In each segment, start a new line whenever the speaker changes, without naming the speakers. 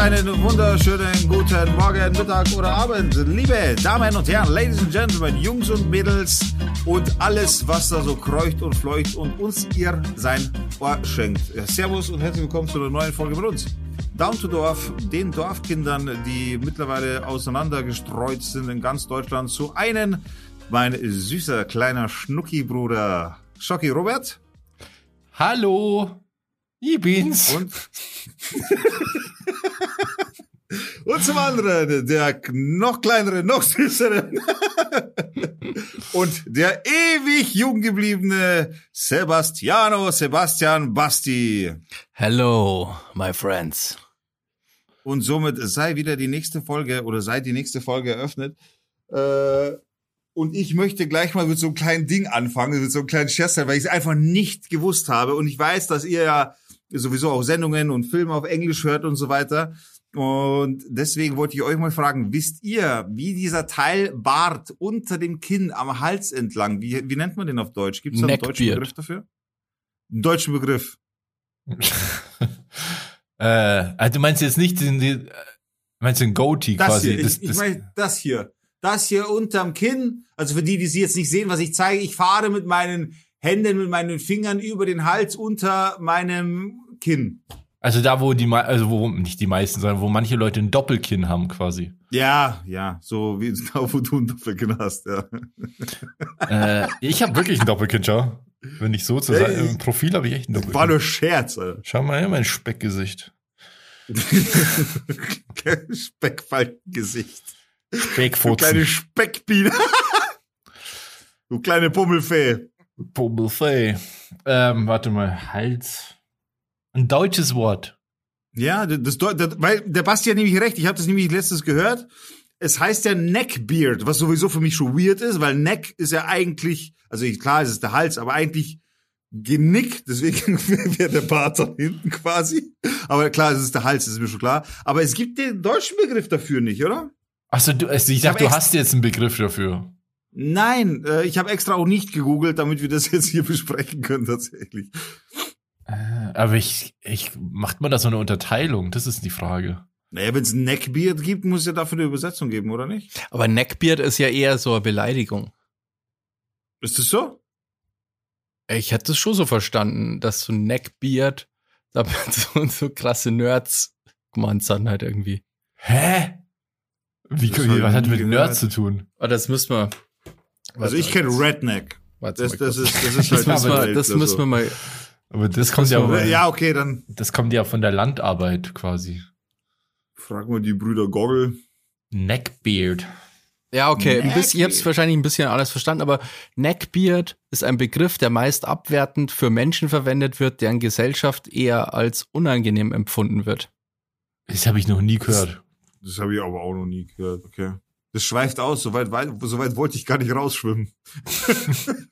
einen wunderschönen guten Morgen, Mittag oder Abend, liebe Damen und Herren, Ladies and Gentlemen, Jungs und Mädels und alles, was da so kreucht und fleucht und uns ihr sein Ohr schenkt. Servus und herzlich willkommen zu einer neuen Folge mit uns. Down to Dorf, den Dorfkindern, die mittlerweile auseinandergestreut sind in ganz Deutschland, zu einem, mein süßer kleiner Schnucki-Bruder, Schocki Robert.
Hallo, bin's.
Und, und zum anderen der noch kleinere, noch süßere und der ewig jung gebliebene Sebastiano Sebastian Basti.
Hello, my friends.
Und somit sei wieder die nächste Folge oder sei die nächste Folge eröffnet. Äh, und ich möchte gleich mal mit so einem kleinen Ding anfangen, mit so einem kleinen Scherz, weil ich es einfach nicht gewusst habe. Und ich weiß, dass ihr ja sowieso auch Sendungen und Filme auf Englisch hört und so weiter. Und deswegen wollte ich euch mal fragen, wisst ihr, wie dieser Teil Bart unter dem Kinn am Hals entlang, wie, wie nennt man den auf Deutsch? Gibt es da einen deutschen Begriff dafür? Einen deutschen Begriff.
äh, also du meinst jetzt nicht den, den meinst du den Goatee
das
quasi?
Hier,
das,
ich, ich meine das hier. Das hier unterm Kinn. Also für die, die sie jetzt nicht sehen, was ich zeige, ich fahre mit meinen Händen, mit meinen Fingern über den Hals unter meinem Kinn.
Also da, wo die, also wo nicht die meisten, sondern wo manche Leute ein Doppelkinn haben quasi.
Ja, ja, so wie da, wo du ein Doppelkinn hast, ja.
Äh, ich habe wirklich ein Doppelkinn, schau. Wenn ich so zu sein, im Profil habe ich echt ein Doppelkinn.
War nur Scherz, Alter.
Schau mal her, mein Speckgesicht.
Speckfaltengesicht.
Speckfotzen.
Du kleine Speckbiene. du kleine Pummelfee.
Pummelfee. Ähm, warte mal, Hals. Ein deutsches Wort.
Ja, das, das, weil der Basti hat nämlich recht. Ich habe das nämlich letztes gehört. Es heißt ja Neckbeard, was sowieso für mich schon weird ist, weil Neck ist ja eigentlich, also klar, es ist der Hals, aber eigentlich genickt, deswegen wäre der Bart da hinten quasi. Aber klar, es ist der Hals, das ist mir schon klar. Aber es gibt den deutschen Begriff dafür nicht, oder?
Achso, du, also ich dachte, du hast jetzt einen Begriff dafür.
Nein, äh, ich habe extra auch nicht gegoogelt, damit wir das jetzt hier besprechen können tatsächlich.
Äh, aber ich, ich, macht man da so eine Unterteilung? Das ist die Frage.
Naja, wenn es Neckbeard gibt, muss es ja dafür eine Übersetzung geben, oder nicht?
Aber Neckbeard ist ja eher so eine Beleidigung.
Ist das so?
Ich hätte es schon so verstanden, dass so Neckbeard damit so, so krasse Nerds gemeint sind halt irgendwie.
Hä? Wie, wie was hat mit Nerds zu tun?
Oh, das müssen wir.
Also ich kenne Redneck.
Warte
Das,
mal
das, ist, das ist halt
das, müssen wir,
Welt,
das
also.
müssen wir mal.
Aber das, kommt ja,
wir-
Ja, okay, dann
das kommt ja von der Landarbeit quasi.
fragen wir die Brüder Goggle.
Neckbeard.
Ja, okay. Ein bisschen, ihr habt
Neckbeard.
es wahrscheinlich ein bisschen alles verstanden, aber Neckbeard ist ein Begriff, der meist abwertend für Menschen verwendet wird, deren Gesellschaft eher als unangenehm empfunden wird.
Das habe ich noch nie gehört.
Das habe ich aber auch noch nie gehört, okay. Das schweift aus, soweit, weit- soweit wollte ich gar nicht rausschwimmen.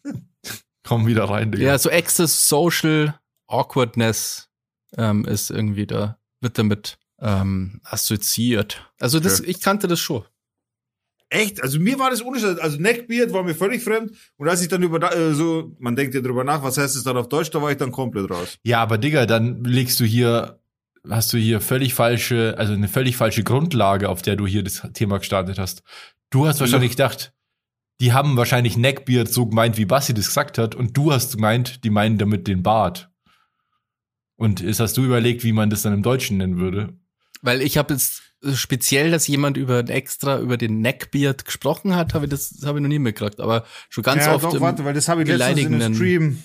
Komm wieder rein, Digga.
Ja, so Excess Social Awkwardness ähm, ist irgendwie da, wird damit ähm, assoziiert. Also das,
Okay.
ich kannte das schon.
Echt? Also mir war das unerstattlich. Also Neckbeard war mir völlig fremd. Und als ich dann über äh, so, man denkt ja drüber nach, was heißt es dann auf Deutsch, da war ich dann komplett raus.
Ja, aber Digga, dann legst du hier, hast du hier völlig falsche, also eine völlig falsche Grundlage, auf der du hier das Thema gestartet hast. Du hast wahrscheinlich gedacht, die haben wahrscheinlich Neckbeard so gemeint, wie Bassi das gesagt hat, und du hast gemeint, die meinen damit den Bart. Und jetzt hast du überlegt, wie man das dann im Deutschen nennen würde.
Weil ich habe jetzt speziell, dass jemand über extra über den Neckbeard gesprochen hat, habe ich das habe ich noch nie mitgekriegt, aber schon ganz
ja,
oft
doch,
im
warte, weil das habe ich letztens in einem Stream.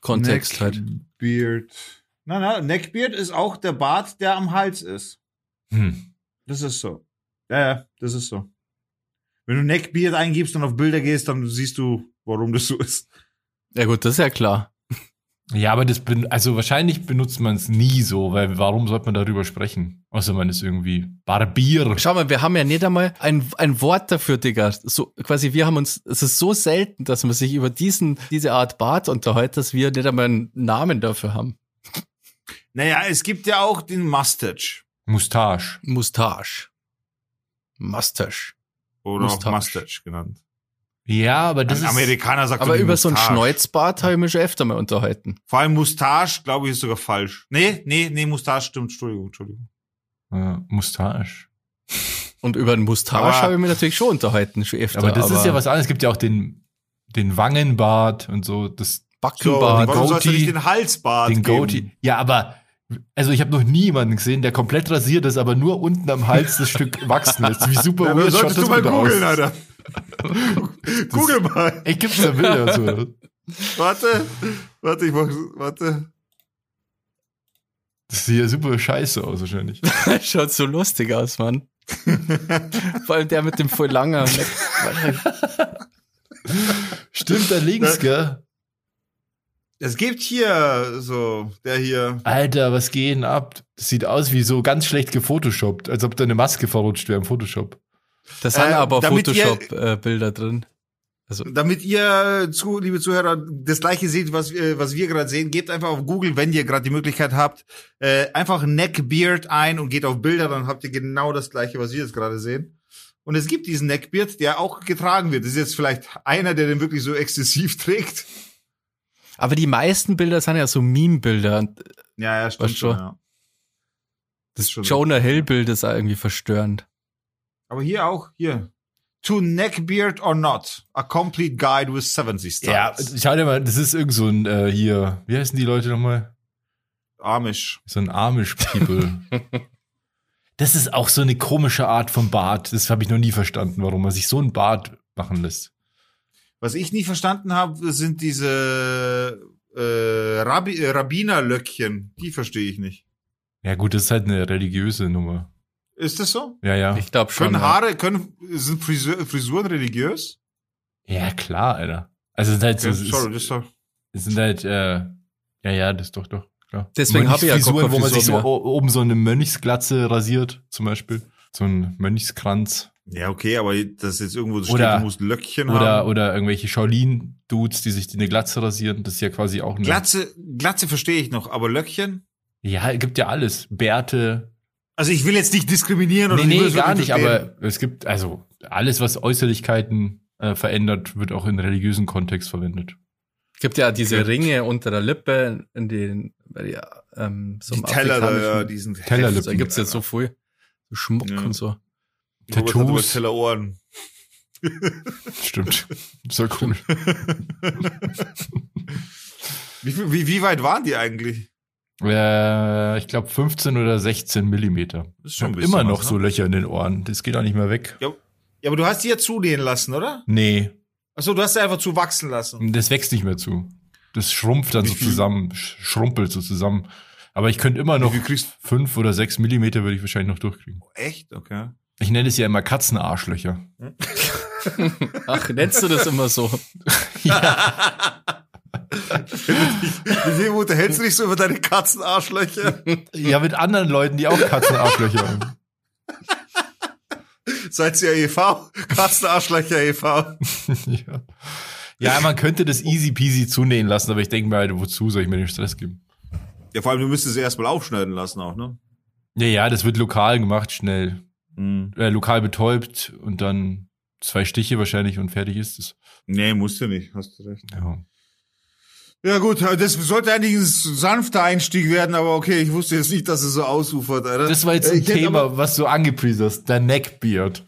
Kontext halt.
Neckbeard. Na, na, Neckbeard ist auch der Bart, der am Hals ist.
Hm.
Das ist so. Ja, ja, das ist so. Wenn du Neckbeard eingibst und auf Bilder gehst, dann siehst du, warum das so ist.
Ja gut, das ist ja klar.
Ja, aber das bin, also wahrscheinlich benutzt man es nie so, weil warum sollte man darüber sprechen? Außer man ist irgendwie Barbier.
Schau mal, wir haben ja nicht einmal ein, ein Wort dafür, Digga. So, quasi, wir haben uns, es ist so selten, dass man sich über diesen, diese Art Bart unterhält, dass wir nicht einmal einen Namen dafür haben.
Naja, es gibt ja auch den Mustache.
Mustache.
Mustache. Mustache.
Oder
Mustache.
auch Mustache genannt.
Ja, aber das
Ein
ist,
Amerikaner sagt
Aber über so einen
Mustache.
Schneuzbart habe ich mich schon öfter mal unterhalten.
Vor allem Mustache, glaube ich, ist sogar falsch. Nee, nee, nee, Mustache stimmt. Entschuldigung, Entschuldigung.
Äh, Mustache.
Und über den Mustache
Aber-
habe ich mich natürlich schon unterhalten, schon öfter.
Aber das ist ja was anderes. Es gibt ja auch den, den Wangenbart und so, das,
So,
Backenbart.
warum sollst du
Goatee,
nicht den Halsbart
den
geben?
Goatee. Ja, aber, also ich habe noch nie jemanden gesehen, der komplett rasiert ist, aber nur unten am Hals das Stück wachsen ist. Wie super
Ja,
weird schaut
solltest
das
du mal googeln? Alter. Google mal.
Ey, gibt's da Bilder und so?
Warte, warte, ich mach, warte.
Das sieht ja super scheiße aus wahrscheinlich.
Schaut so lustig aus, Mann. Vor allem der mit dem voll langen.
Stimmt, da links, gell?
Es gibt hier so, der hier.
Alter, was geht denn ab? Das sieht aus wie so ganz schlecht gefotoshoppt, als ob da eine Maske verrutscht wäre im Photoshop.
Da sind
Äh,
aber Photoshop-Bilder drin. Also,
Damit ihr, zu, liebe Zuhörer, das gleiche seht, was, wir- was wir gerade sehen, gebt einfach auf Google, wenn ihr gerade die Möglichkeit habt, äh, einfach Neckbeard ein und geht auf Bilder, dann habt ihr genau das gleiche, was wir jetzt gerade sehen. Und es gibt diesen Neckbeard, der auch getragen wird. Das ist jetzt vielleicht einer, der den wirklich so exzessiv trägt.
Aber die meisten Bilder sind ja so Meme-Bilder.
Ja, ja, stimmt
Weißt
schon, ja.
Das
schon
Jonah Hill-Bild ist irgendwie verstörend.
Aber hier auch, hier. To Neckbeard or not, a complete guide with 70
Ja,
styles.
schau dir mal, das ist irgend so ein, äh, hier, wie heißen die Leute nochmal?
Amish.
So ein Amish-People. das ist auch so eine komische Art von Bart. Das habe ich noch nie verstanden, warum man sich so ein Bart machen lässt.
Was ich nie verstanden habe, sind diese äh, Rabbi, äh, Rabbinerlöckchen. Die verstehe ich nicht.
Ja gut, das ist halt eine religiöse Nummer.
Ist das so?
Ja, ja.
Ich glaube schon.
Können
ja.
Haare, können, sind Frisur, Frisuren religiös?
Ja, klar, Alter. Also es sind halt so,
Ja,
es,
sorry, das ist doch.
es sind halt, äh, ja, ja, das ist doch, doch, klar.
Deswegen hab ich ja
Frisuren, wo man sich so o- oben so eine Mönchsglatze rasiert, zum Beispiel. So ein Mönchskranz.
Ja, okay, aber das ist jetzt irgendwo so
Oder-
steht, du musst Löckchen
Oder,
haben.
oder irgendwelche Shaolin-Dudes, die sich eine Glatze rasieren. Das ist ja quasi auch eine.
Glatze, Glatze verstehe ich noch, aber Löckchen?
Ja, gibt ja alles. Bärte.
Also ich will jetzt nicht diskriminieren oder
Nee, nee,
es
gar nicht, aber es gibt, also alles, was Äußerlichkeiten äh, verändert, wird auch in religiösen Kontext verwendet.
gibt ja diese
Gut.
Ringe unter der Lippe, in den, ja, ähm, so
die Teller da, ja, diesen
Tellerlippen.
Da gibt's jetzt so viel so Schmuck
Ja.
und so.
Robert
Tattoos.
Tellerohren.
Stimmt. So cool.
Wie, wie, wie weit waren die eigentlich?
äh, ich glaube 15 oder 16 Millimeter.
Ist
Ich
schon ein
habe immer noch
was,
so
ne?
Löcher in den Ohren. Das geht auch nicht mehr weg.
Ja, ja, aber du hast die ja zunähen lassen, oder?
Nee,
Achso, du hast sie einfach zu wachsen lassen.
das wächst nicht mehr zu. Das schrumpft dann
Wie
so
viel?
zusammen, sch- schrumpelt so zusammen. Aber ich könnte immer noch fünf oder sechs Millimeter würde ich wahrscheinlich noch durchkriegen.
du? Echt? Okay.
Ich nenne es ja immer Katzenarschlöcher.
Ach, nennst du das immer so?
Mit wem unterhältst du dich so über deine Katzenarschlöcher?
Ja, mit anderen Leuten, die auch Katzenarschlöcher haben.
Seid ihr e.V.? Katzenarschlöcher e.V.
ja. ja, man könnte das easy peasy zunähen lassen, aber ich denke mir halt, wozu soll ich mir den Stress geben?
Ja, vor allem, du müsstest sie erstmal aufschneiden lassen auch, ne?
Ja, ja, das wird lokal gemacht, schnell.
Mhm.
Äh, lokal betäubt und dann zwei Stiche wahrscheinlich und fertig ist es.
Nee, musst du nicht, hast du recht.
Ja.
Ja gut, das sollte eigentlich ein sanfter Einstieg werden, aber okay, ich wusste jetzt nicht, dass es so ausufert, Alter.
Das war jetzt
Äh,
ein
ich
Thema,
aber-
was du angepriesen hast, der Neckbeard.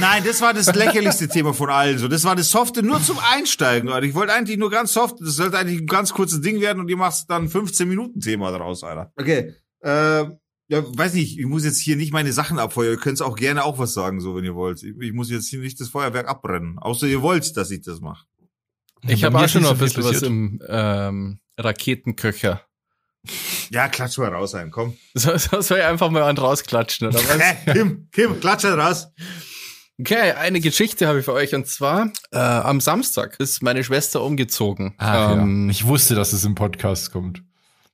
Nein, das war das lächerlichste Thema von allen. So, das war das Softe nur zum Einsteigen. Alter. Ich wollte eigentlich nur ganz soft. Das sollte eigentlich ein ganz kurzes Ding werden und ihr machst dann 15 Minuten Thema daraus, Alter. Okay. Äh, ja, weiß nicht. Ich muss jetzt hier nicht meine Sachen abfeuern. Ihr könnt auch gerne auch was sagen, so wenn ihr wollt. Ich, ich muss jetzt hier nicht das Feuerwerk abbrennen. Außer ihr wollt, dass ich das mache.
Ich
Bei
habe auch schon noch ein bisschen was im ähm, Raketenköcher.
Ja, klatsch mal raus ein, komm.
So, so soll ich einfach mal einen rausklatschen, oder was?
Hä, Kim, Kim, klatsch raus.
Okay, eine Geschichte habe ich für euch und zwar äh, am Samstag ist meine Schwester umgezogen.
Ach,
ähm,
ja. Ich wusste, dass es im Podcast kommt.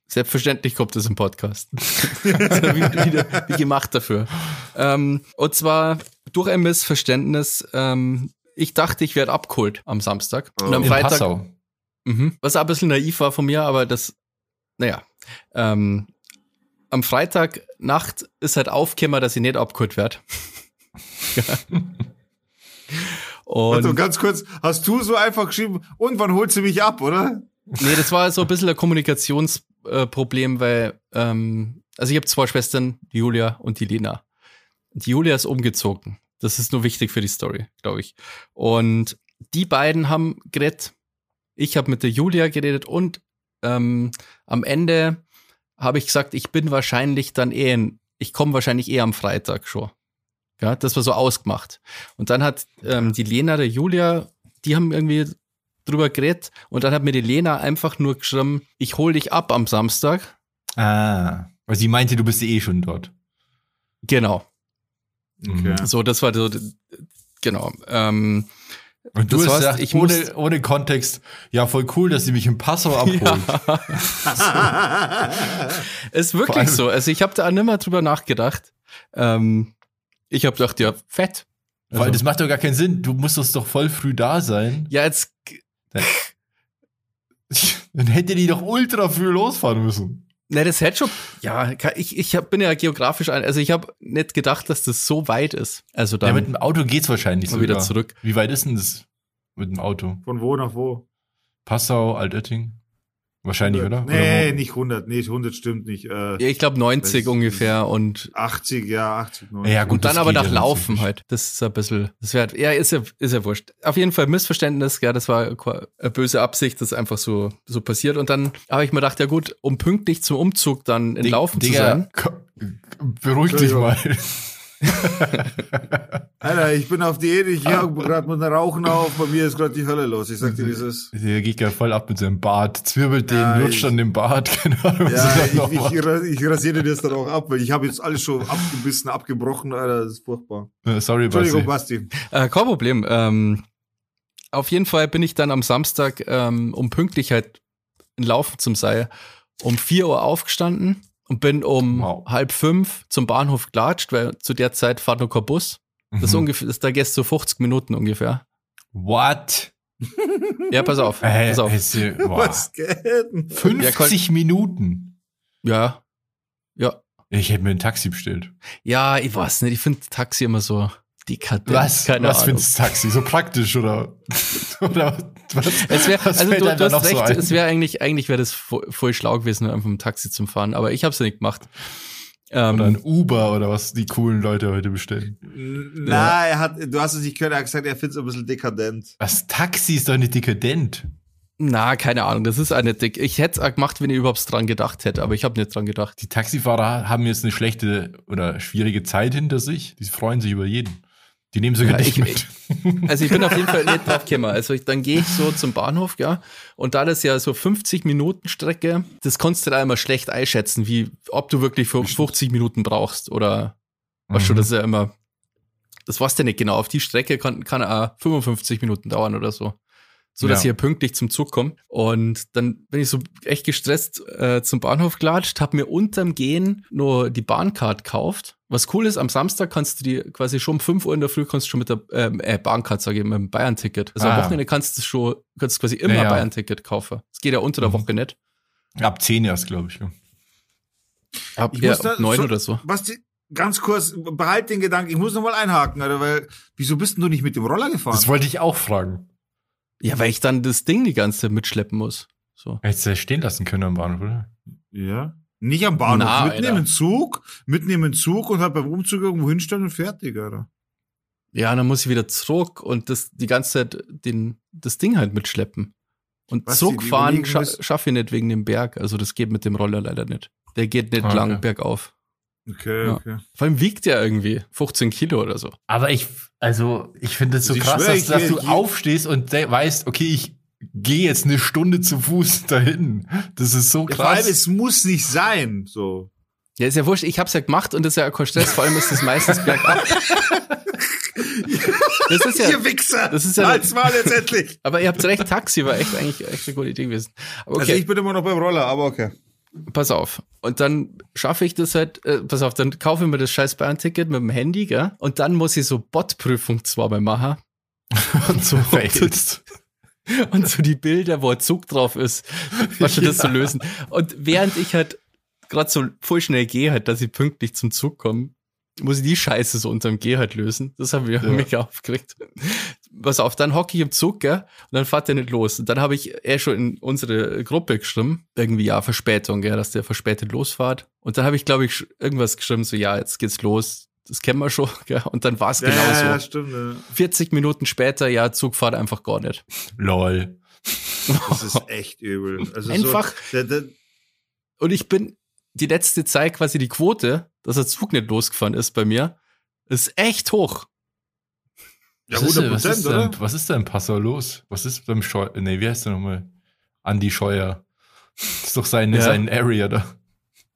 Selbstverständlich kommt es im Podcast. also wie, wie, wie gemacht dafür. Ähm, und zwar durch ein Missverständnis. Ähm, ich dachte, ich werde abgeholt am Samstag. Und am
In
Freitag.
Passau.
Mhm. Was ein bisschen naiv war von mir, aber das, naja. Ähm, am Freitag Nacht ist halt aufgekommen, dass ich nicht abgeholt werde. Und
Also ganz kurz, hast du so einfach geschrieben, und wann holst du mich ab, oder?
Nee, das war so ein bisschen ein Kommunikationsproblem, weil ähm, Also ich habe zwei Schwestern, die Julia und die Lena. Die Julia ist umgezogen. Das ist nur wichtig für die Story, glaube ich. Und die beiden haben geredet. Ich habe mit der Julia geredet und ähm, am Ende habe ich gesagt, ich bin wahrscheinlich dann eh, in, ich komme wahrscheinlich eh am Freitag schon. Ja, das war so ausgemacht. Und dann hat ähm, die Lena, der Julia, die haben irgendwie drüber geredet und dann hat mir die Lena einfach nur geschrieben, ich hol dich ab am Samstag.
Ah. Weil sie meinte, du bist eh schon dort.
Genau.
Okay.
So, das war so, genau. Ähm,
Und du
Das
hast gesagt,
ich
ohne,
muss-
ohne Kontext, ja, voll cool, dass sie mich in Passau abholt.
ist
Vor allem-
wirklich so. Also ich habe da nimmer drüber nachgedacht. Ähm, ich habe gedacht, ja, fett.
Weil
Also-
das macht doch gar keinen Sinn. Du musstest doch voll früh da sein.
Ja, jetzt,
Dann hätte die doch ultra früh losfahren müssen.
ne, das hätte schon, ja, ich, ich hab, bin ja geografisch, ein, also ich habe nicht gedacht, dass das so weit ist. Also
Ja,
dann
mit dem Auto geht's wahrscheinlich
mal
sogar.
wieder zurück.
Wie weit ist denn das mit dem Auto?
Von wo nach wo?
Passau, Altötting? Wahrscheinlich, oder?
Nee,
oder
nicht 100. Nee, 100 stimmt nicht. Äh,
Ja, ich glaube 90
Das-
ungefähr und
80, ja, 80,
wo?
90.
Ja, gut,
und dann aber nach
ja
Laufen halt. Das ist ein bisschen, das wäre, ja, ist ja, ist ja wurscht. Auf jeden Fall Missverständnis, ja, das war böse Absicht, das ist einfach so, so passiert. Und dann habe ich mir gedacht, ja gut, um pünktlich zum Umzug dann in Laufen zu
Digga,
sein.
ko- Beruhig dich mal.
Alter, ich bin auf Diät, ich höre gerade mit einem Rauchen auf, bei mir ist gerade die Hölle los. Ich sag dir, wie es ist.
Der geht ja voll ab mit seinem Bart, zwirbelt den,
Ja,
lutscht
ich-
an dem Bart, keine Ahnung.
Ja, ich, ich, ich rasiere das dann auch ab, weil ich habe jetzt alles schon abgebissen, abgebrochen, Alter, das ist furchtbar.
Sorry,
Entschuldigung,
Basti.
Basti.
Äh, kein Problem. Ähm, auf jeden Fall bin ich dann am Samstag, ähm, um Pünktlichkeit in Laufen zum Seil, um 4 Uhr aufgestanden und bin um
Wow.
halb fünf zum Bahnhof gelatscht, weil zu der Zeit fahrt noch kein Bus. Das ist
Mhm.
ungefähr, das, da gehst du 50 Minuten ungefähr.
What?
Ja, pass auf,
Äh,
pass auf.
ja- boah.
Was geht denn?
50 Minuten.
Ja, ja,
Ich hätte mir ein Taxi bestellt.
ja, ich weiß nicht, ich finde Taxi immer so dekadent.
Was?
Keine
was
Ahnung.
findest du Taxi? So praktisch oder? oder was?
Es wäre, also du, du hast
so
recht,
ein?
es wäre eigentlich, eigentlich wäre das voll, voll schlau gewesen, einfach mit dem Taxi zum Fahren, aber ich habe es ja nicht gemacht. Ähm,
Oder ein Uber oder was die coolen Leute heute bestellen.
Na, er hat, du hast es nicht gehört, er hat gesagt, er findet es ein bisschen dekadent.
Was? Taxi ist doch nicht dekadent.
Na, keine Ahnung, das ist eine dick. Ich hätte es gemacht, wenn ich überhaupt dran gedacht hätte, aber ich habe nicht dran gedacht.
Die Taxifahrer haben jetzt eine schlechte oder schwierige Zeit hinter sich. Die freuen sich über jeden. Die nehmen sogar
Ja,
dich
ich-
mit.
Also ich bin auf jeden Fall nicht drauf gekommen. Also ich, dann gehe ich so zum Bahnhof, ja, und da das ja so 50 Minuten Strecke, das kannst du da immer schlecht einschätzen, wie ob du wirklich für 50 Minuten brauchst oder was schon,
Mhm.
das ist ja immer, das weißt du nicht genau. Auf die Strecke kann, kann auch 55 Minuten dauern oder so. So dass
Ja.
ich ja pünktlich zum Zug komme. Und dann bin ich so echt gestresst äh, zum Bahnhof gelatscht, hab mir unterm Gehen nur die Bahncard gekauft. Was cool ist, am Samstag kannst du die quasi schon um 5 Uhr in der Früh kannst du schon mit der ähm, äh, Bahncard, sage ich, mit dem Bayern-Ticket. Also
Ah.
am Wochenende kannst du schon, kannst du quasi immer
Ja, ja.
Bayern-Ticket kaufen. Das geht ja unter der
Mhm.
Woche nicht.
Ab 10 erst, glaube ich. Ja.
Ab,
Ich
ja,
da-
ab 9
so-
oder so.
Basti, ganz kurz, behalt den Gedanken, ich muss noch mal einhaken, Alter, weil, wieso bist denn du nicht mit dem Roller gefahren?
Das wollte ich auch fragen.
Ja, weil ich dann das Ding die ganze Zeit mitschleppen muss. So.
Hättest du das stehen lassen können am Bahnhof, oder?
ja. Nicht am Bahnhof,
Na,
mitnehmen
Alter.
Zug, mitnehmen Zug und halt beim Umzug irgendwo hinstellen und fertig, Alter.
Ja, dann muss ich wieder zurück und das die ganze Zeit den, das Ding halt mitschleppen. Und
Was
zurückfahren scha schaffe ich nicht wegen dem Berg. Also das geht mit dem Roller leider nicht. Der geht nicht
Ah,
lang
okay.
bergauf.
Okay,
Ja.
okay.
Vor allem wiegt der irgendwie 15 Kilo oder so.
Aber ich, also, ich finde es so
Ich
krass,
schwör,
dass, dass du aufstehst und weißt, okay, ich gehe jetzt eine Stunde zu Fuß dahin. Das ist so
Ja, vor allem,
krass.
es muss nicht sein, so.
Ja, ist ja wurscht. Ich hab's ja gemacht und das ist ja kein Stress. Vor allem ist das meistens bergab. das ist ja,
Ihr Wichser!
das ist ja-
Halt's mal jetzt endlich!
aber ihr habt recht, Taxi war echt eigentlich echt eine gute Idee gewesen. Aber okay.
Also ich bin immer noch beim Roller, aber okay.
pass auf. Und dann schaffe ich das halt, äh, pass auf, dann kaufe ich mir das scheiß Bayern-Ticket mit dem Handy, gell? Und dann muss ich so Bot-Prüfung zweimal machen. Und so,
Fails.
und so die Bilder, wo ein Zug drauf ist, was schon das zu lösen. Und während ich halt gerade so voll schnell gehe, halt, dass ich pünktlich zum Zug komme, muss ich die Scheiße so unterm Geh halt lösen. Das habe ich
Ja.
mega aufgeregt. was auf, dann hocke ich im Zug, gell? Und dann fährt der nicht los. Und dann habe ich eh schon in unsere Gruppe geschrieben, irgendwie ja, Verspätung, gell, dass der verspätet losfahrt. Und dann habe ich, glaube ich, irgendwas geschrieben, so ja, jetzt geht's los. Das kennen wir schon, gell? Und dann war es
Ja,
genauso.
ja, stimmt. Ja.
40 Minuten später, ja, Zug fahrt einfach gar nicht.
Lol.
Das ist echt übel. Also
Einfach-
So, der, der,
Und ich bin die letzte Zeit quasi die Quote, dass der Zug nicht losgefahren ist bei mir, ist echt hoch.
ja,
was, ist,
100
denn- was, ist denn,
oder?
was ist denn Passau los? Was ist beim Scheuer? Nee, wie heißt der nochmal? Andi Scheuer. Das ist doch sein,
Ja.
sein Area da.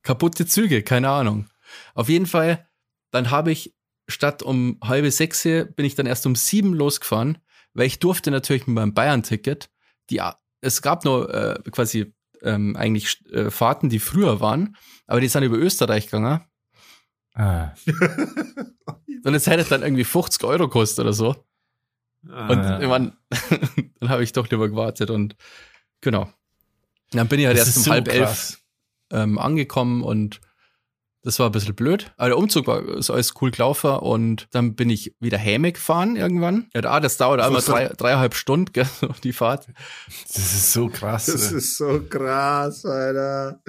Kaputte Züge, keine Ahnung. Auf jeden Fall, dann habe ich statt um halbe sechs hier, bin ich dann erst um sieben losgefahren, weil ich durfte natürlich mit meinem Bayern-Ticket, die, es gab nur äh, quasi ähm, eigentlich äh, Fahrten, die früher waren, aber die sind über Österreich gegangen.
Ah.
Und es hätte dann irgendwie 50 Euro gekostet oder so.
Ah,
Und
Ja.
ich mein, dann habe ich doch lieber gewartet und genau. Dann bin ich halt
Das
erst um
so
halb elf
krass.
ähm, angekommen und das war ein bisschen blöd. Aber der Umzug war ist alles cool gelaufen und dann bin ich wieder Häme gefahren irgendwann. Ja, da, das dauert einmal drei, dreieinhalb Stunden, gell, die Fahrt.
Das ist so krass.
das
ey.
ist so krass, Alter.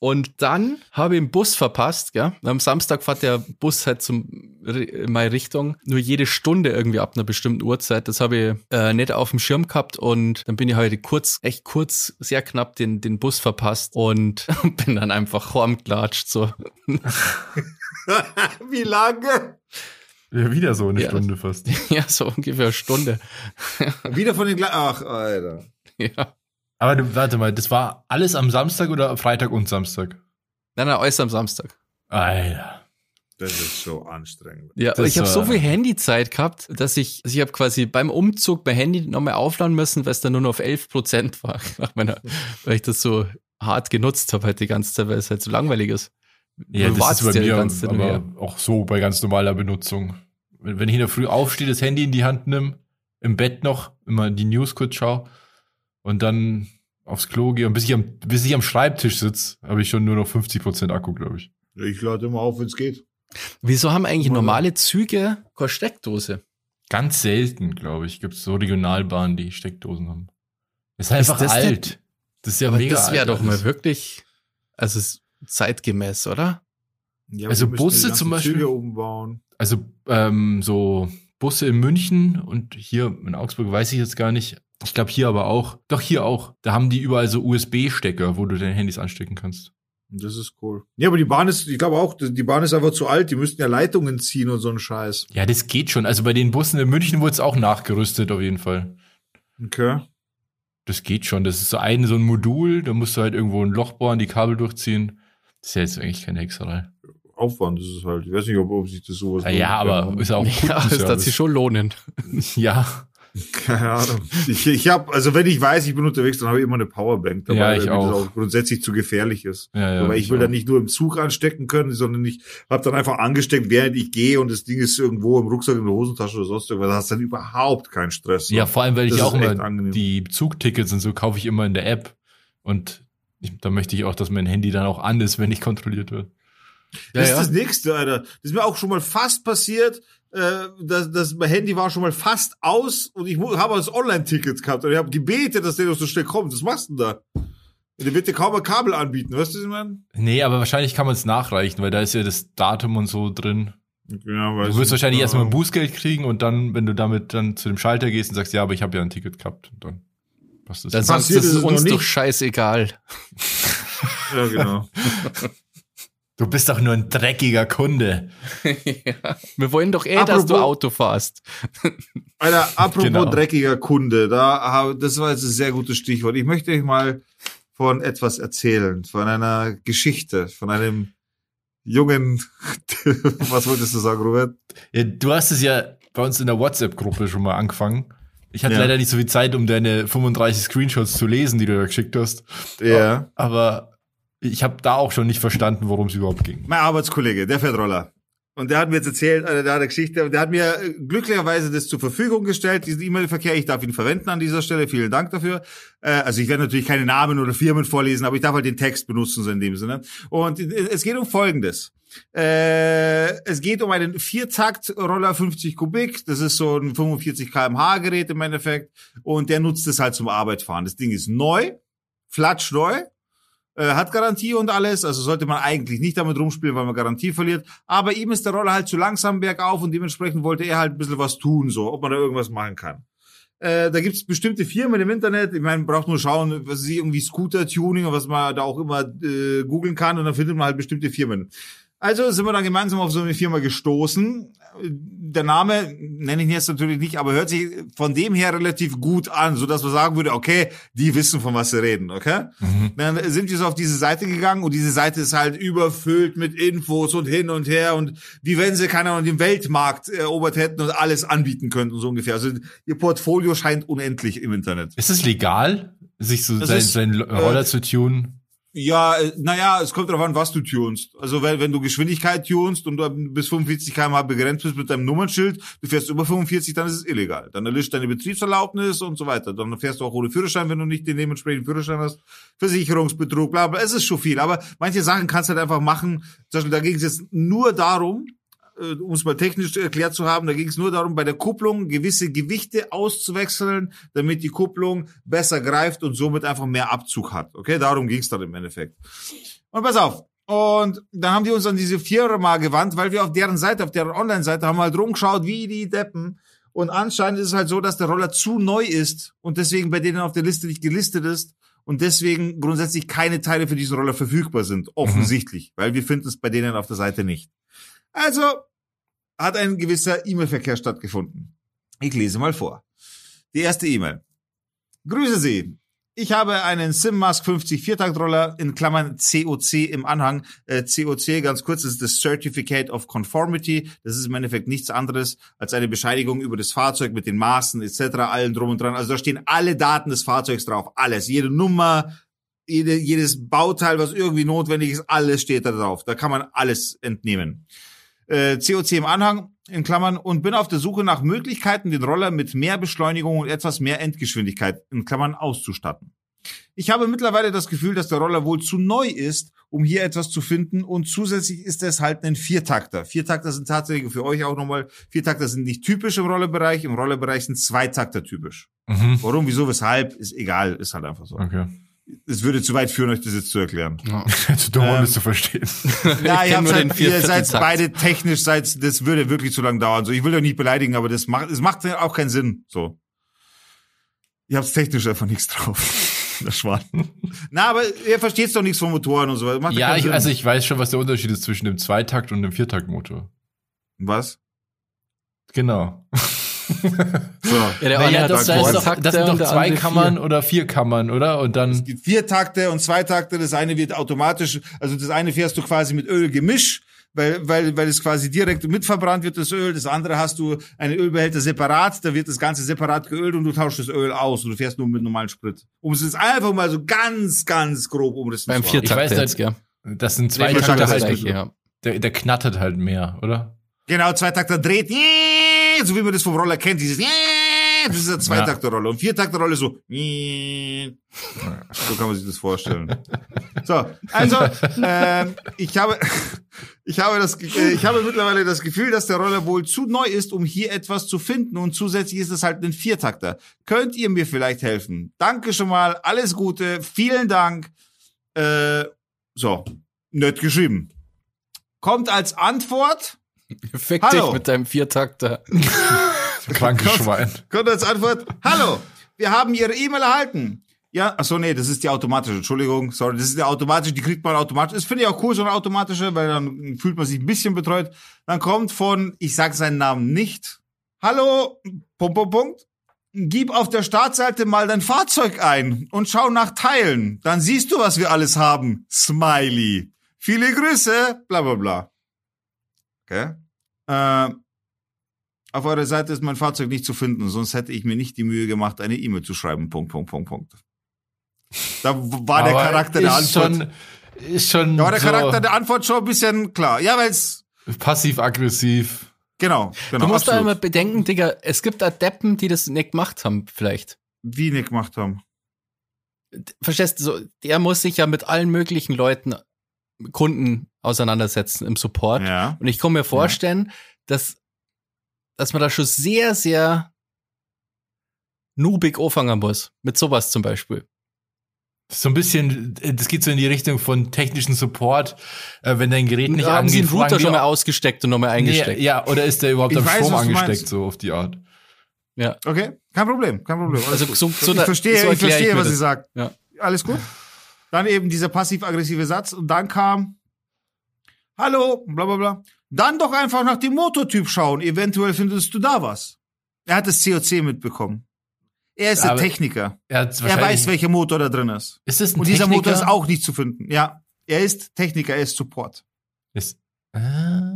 Und dann habe ich den Bus verpasst, gell. Am Samstag fährt der Bus halt zum, in meine Richtung nur jede Stunde irgendwie ab einer bestimmten Uhrzeit. Das habe ich äh, nicht auf dem Schirm gehabt und dann bin ich heute kurz, echt kurz, sehr knapp den, den Bus verpasst und bin dann einfach heimgelatscht, so.
Wie lange?
ja, wieder so eine
Ja.
Stunde fast.
ja, so ungefähr eine Stunde.
Wieder von den Gle Ach, Alter.
Ja.
Aber du, warte mal, das war alles am Samstag oder Freitag und Samstag?
Nein, nein, alles am Samstag.
Alter.
Das ist so anstrengend.
Ja,
Das
ich habe so viel Handyzeit gehabt, dass ich, also ich habe quasi beim Umzug mein Handy nochmal aufladen müssen, weil es dann nur noch auf 11 Prozent war, nach meiner, weil ich das so hart genutzt habe halt die ganze Zeit, weil es halt so langweilig ist.
Ja,
Du
das ist bei
ja die
mir
ganze Zeit nur
aber
her.
auch so bei ganz normaler Benutzung. Wenn, wenn ich in der Früh aufstehe, das Handy in die Hand nimm, im Bett noch, immer die News kurz schaue und dann aufs Klo gehe und bis ich am, bis ich am Schreibtisch sitze, habe ich schon nur noch 50% Akku, glaube ich.
Ich lade immer auf, wenn es geht.
Wieso haben eigentlich normale Züge keine Steckdose?
Ganz selten, glaube ich, gibt es so Regionalbahnen, die Steckdosen haben. Das ist
Ist
einfach
das denn-
alt. Das ist ja
Aber
mega
das wäre doch mal wirklich, also es ist zeitgemäß, oder?
Ja,
Also Busse zum Beispiel-
Züge umbauen.
Also ähm, so Busse in München und hier in Augsburg weiß ich jetzt gar nicht. Ich glaube hier aber auch. Doch hier auch. Da haben die überall so USB-Stecker, wo du deine Handys anstecken kannst.
Das ist cool. Ja, aber die Bahn ist, ich glaube auch, die Bahn ist einfach zu alt. Die müssten ja Leitungen ziehen und so ein Scheiß.
Ja, das geht schon. Also bei den Bussen in München wurde es auch nachgerüstet auf jeden Fall.
Okay.
Das geht schon. Das ist so ein so ein Modul. Da musst du halt irgendwo ein Loch bohren, die Kabel durchziehen. Das ist ja jetzt eigentlich keine Hexerei.
Aufwand ist es halt. Ich weiß nicht, ob, ob sich das sowas.
Ja, ja aber ist auch
Ja, das
Kundenservice.
hat sich schon lohnen.
Ja,
Keine Ahnung. Ich, ich habe, also wenn ich weiß, ich bin unterwegs, dann habe ich immer eine Powerbank dabei,
Ja, ich
weil mir das
auch.
auch grundsätzlich zu gefährlich ist.
ja, ja.
Aber ich will
auch.
dann nicht nur im Zug anstecken können, sondern ich habe dann einfach angesteckt, während ich gehe und das Ding ist irgendwo im Rucksack, in der Hosentasche oder sonst irgendwas. Da hast du dann überhaupt keinen Stress.
Ja, vor allem, weil ich
Das
auch
ist echt
immer
angenehm.
die Zugtickets und so kaufe ich immer in der App. Und ich, da möchte ich auch, dass mein Handy dann auch an ist, wenn nicht kontrolliert wird.
Ja,
das ist das nächste, Alter. Das ist mir auch schon mal fast passiert. Äh, das, das, mein Handy war schon mal fast aus und ich habe das Online-Ticket gehabt und ich habe gebetet, dass der noch so schnell kommt. Was machst du denn da? Der wird dir kaum ein Kabel anbieten, weißt du, was ich meine?
Nee, aber wahrscheinlich kann man es nachreichen, weil da ist ja das Datum und so drin.
Ja, weiß
Du wirst
ich
wahrscheinlich erstmal ein Bußgeld kriegen und dann, wenn du damit dann zu dem Schalter gehst und sagst, ja, aber ich habe ja ein Ticket gehabt, und dann passt das.
Dann sagst du, das
ist es
uns
nicht.
doch scheißegal.
Ja, genau.
du bist doch nur ein dreckiger Kunde.
ja. Wir wollen doch eh, dass du
Apropos-
Auto fährst.
Alter, apropos
Genau.
dreckiger Kunde, da, das war jetzt ein sehr gutes Stichwort. Ich möchte euch mal von etwas erzählen, von einer Geschichte, von einem jungen, was wolltest du sagen, Robert?
Ja, du hast es ja bei uns in der WhatsApp-Gruppe schon mal angefangen. Ich hatte
Ja.
leider nicht so viel Zeit, um deine 35 Screenshots zu lesen, die du da geschickt hast.
Ja.
Aber ich habe da auch schon nicht verstanden, worum es überhaupt ging.
Mein Arbeitskollege, der fährt Roller. Und der hat mir jetzt erzählt, äh, der hat eine Geschichte, der hat mir äh, glücklicherweise das zur Verfügung gestellt, diesen E-Mail-Verkehr. Ich darf ihn verwenden an dieser Stelle. Vielen Dank dafür. Äh, also ich werde natürlich keine Namen oder Firmen vorlesen, aber ich darf halt den Text benutzen, so in dem Sinne. Und äh, es geht um Folgendes. Äh, es geht um einen Viertakt-Roller 50 Kubik. Das ist so ein 45 kmh Gerät im Endeffekt. Und der nutzt es halt zum Arbeitfahren. Das Ding ist neu, flatschneu äh, hat Garantie und alles, also sollte man eigentlich nicht damit rumspielen, weil man Garantie verliert. Aber ihm ist der Roller halt zu langsam bergauf und dementsprechend wollte er halt ein bisschen was tun, so, ob man da irgendwas machen kann. Äh, da gibt's bestimmte Firmen im Internet, ich meine, braucht nur schauen, was sie irgendwie Scooter-Tuning und was man da auch immer äh, googeln kann und dann findet man halt bestimmte Firmen. Also sind wir dann gemeinsam auf so eine Firma gestoßen. Der Name nenne ich jetzt natürlich nicht, aber hört sich von dem her relativ gut an, so dass man sagen würde, okay, die wissen von was sie reden, okay? Mhm. Dann sind wir so auf diese Seite gegangen und diese Seite ist halt überfüllt mit Infos und hin und her und wie wenn sie keine Ahnung den Weltmarkt erobert hätten und alles anbieten könnten so ungefähr. Also ihr Portfolio scheint unendlich im Internet.
Ist es legal, sich so sein, ist, sein Roller äh, zu tunen?
Ja, äh, naja, es kommt darauf an, was du tunst. Also wenn, wenn du Geschwindigkeit tunst und du bis 45 km/h begrenzt bist mit deinem Nummernschild, du fährst über 45, dann ist es illegal. Dann erlischt deine Betriebserlaubnis und so weiter. Dann fährst du auch ohne Führerschein, wenn du nicht den dementsprechenden Führerschein hast. Versicherungsbetrug, bla bla. Es ist schon viel. Aber manche Sachen kannst du halt einfach machen. Zum Beispiel, da ging es jetzt nur darum, um es mal technisch erklärt zu haben, da ging es nur darum, bei der Kupplung gewisse Gewichte auszuwechseln, damit die Kupplung besser greift und somit einfach mehr Abzug hat. Okay, darum ging es dann im Endeffekt. Und pass auf. Und dann haben die uns an diese Vierer mal gewandt, weil wir auf deren Seite, auf deren Online-Seite haben halt rumgeschaut, wie die Deppen. Und anscheinend ist es halt so, dass der Roller zu neu ist und deswegen bei denen auf der Liste nicht gelistet ist und deswegen grundsätzlich keine Teile für diesen Roller verfügbar sind. Offensichtlich, mhm. weil wir finden es bei denen auf der Seite nicht. Also hat ein gewisser E-Mail-Verkehr stattgefunden. Ich lese mal vor. Die erste E-Mail. Grüße Sie. Ich habe einen SimMask 50 Viertaktroller in Klammern COC im Anhang. Äh, COC, ganz kurz, ist das Certificate of Conformity. Das ist im Endeffekt nichts anderes als eine Bescheinigung über das Fahrzeug mit den Maßen etc., allen drum und dran. Also da stehen alle Daten des Fahrzeugs drauf. Alles. Jede Nummer, jede, jedes Bauteil, was irgendwie notwendig ist, alles steht da drauf. Da kann man alles entnehmen äh, COC im Anhang, in Klammern, und bin auf der Suche nach Möglichkeiten, den Roller mit mehr Beschleunigung und etwas mehr Endgeschwindigkeit, in Klammern, auszustatten. Ich habe mittlerweile das Gefühl, dass der Roller wohl zu neu ist, um hier etwas zu finden und zusätzlich ist es halt ein Viertakter. Viertakter sind tatsächlich für euch auch nochmal, Viertakter sind nicht typisch im Rollerbereich, im Rollerbereich sind Zweitakter typisch. Mhm. Warum, wieso, weshalb, ist egal, ist halt einfach so. Okay es würde zu weit führen, euch das jetzt zu erklären.
Ja. zu dumm, um ähm, das zu verstehen.
Ja, ihr, habt halt, ihr seid beide technisch, seid, das würde wirklich zu lang dauern. So, ich will euch nicht beleidigen, aber das macht, es macht auch keinen Sinn. So. Ihr habt technisch einfach nichts drauf. Das Schwan. Na, aber ihr versteht doch nichts von Motoren und so weiter.
Ja, ich, also ich weiß schon, was der Unterschied ist zwischen dem Zweitakt und dem Viertaktmotor.
Was?
Genau.
So. Ja, der naja, das, das, ist doch, das sind doch zwei Kammern vier. oder vier Kammern, oder? Und dann. Es
gibt vier Takte und zwei Takte. Das eine wird automatisch, also das eine fährst du quasi mit Ölgemisch, weil, weil, weil es quasi direkt mitverbrannt wird, das Öl. Das andere hast du einen Ölbehälter separat, da wird das Ganze separat geölt und du tauschst das Öl aus und du fährst nur mit normalen Sprit. Um es jetzt einfach mal so ganz, ganz grob um das
Beim Viertakt jetzt, ja. Das sind zwei Takte halt, ja. Der, der knattert halt mehr, oder?
Genau, zwei Takte dreht so wie man das vom Roller kennt, dieses das ist eine Zweitakterrolle. Und Viertakterrolle so so kann man sich das vorstellen. So, also äh, ich habe ich habe das äh, ich habe mittlerweile das Gefühl, dass der Roller wohl zu neu ist, um hier etwas zu finden und zusätzlich ist es halt ein Viertakter. Könnt ihr mir vielleicht helfen? Danke schon mal, alles Gute, vielen Dank. Äh, so, nett geschrieben. Kommt als Antwort
Fick Hallo. dich mit deinem Viertakter.
Krankes Schwein.
Kommt als Antwort. Hallo, wir haben Ihre E-Mail erhalten. Ja, ach so, nee, das ist die automatische. Entschuldigung, sorry, das ist die automatische, die kriegt man automatisch. Das finde ich auch cool, so eine automatische, weil dann fühlt man sich ein bisschen betreut. Dann kommt von, ich sage seinen Namen nicht. Hallo, Punkt, Punkt, Punkt. Gib auf der Startseite mal dein Fahrzeug ein und schau nach Teilen. Dann siehst du, was wir alles haben. Smiley. Viele Grüße, bla bla bla. Okay? Äh, auf eurer Seite ist mein Fahrzeug nicht zu finden, sonst hätte ich mir nicht die Mühe gemacht, eine E-Mail zu schreiben. Punkt, Punkt, Punkt, Punkt. Da war der Charakter der Antwort.
Schon, ist schon
da war der so Charakter der Antwort schon ein bisschen klar. Ja, weil es
Passiv-aggressiv.
Genau, genau.
du musst da
absolut.
immer bedenken, Digga, es gibt Adepten, die das nicht gemacht haben, vielleicht.
Wie nicht gemacht haben.
Verstehst du, so, der muss sich ja mit allen möglichen Leuten, Kunden auseinandersetzen im Support.
Ja.
Und ich kann mir vorstellen, dass, dass man da schon sehr, sehr noobig anfangen muss. Mit sowas zum Beispiel.
So ein bisschen, das geht so in die Richtung von technischen Support, äh, wenn dein Gerät nicht
haben
angeht.
den Router schon mal ausgesteckt und nochmal eingesteckt.
Nee, ja, oder ist der überhaupt
Ich
am
weiß,
Strom angesteckt, so auf die Art?
Ja.
Okay, kein Problem, kein Problem. Alles
Also so, so
ich verstehe,
so
ich verstehe,
mir
was sie sagt.
Ja.
Alles gut. Dann eben dieser passiv-aggressive Satz und dann kam, hallo, bla bla bla. Dann doch einfach nach dem Motortyp schauen. Eventuell findest du da was. Er hat das COC mitbekommen. Er ist der
Aber
Techniker.
Er,
Er weiß, welcher Motor da drin ist.
Ist es ein
Und dieser
Techniker?
Motor ist auch nicht zu finden. Ja, er ist Techniker, er ist Support.
Ist, ah.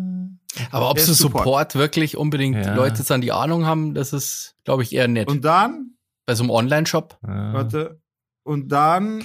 Aber ob
Der
so Support.
Support.
wirklich unbedingt
Ja.
Leute dann die Ahnung haben, das ist, glaube ich, eher nett.
Und dann,
Bei so einem Online-Shop.
Ah.
warte, und dann,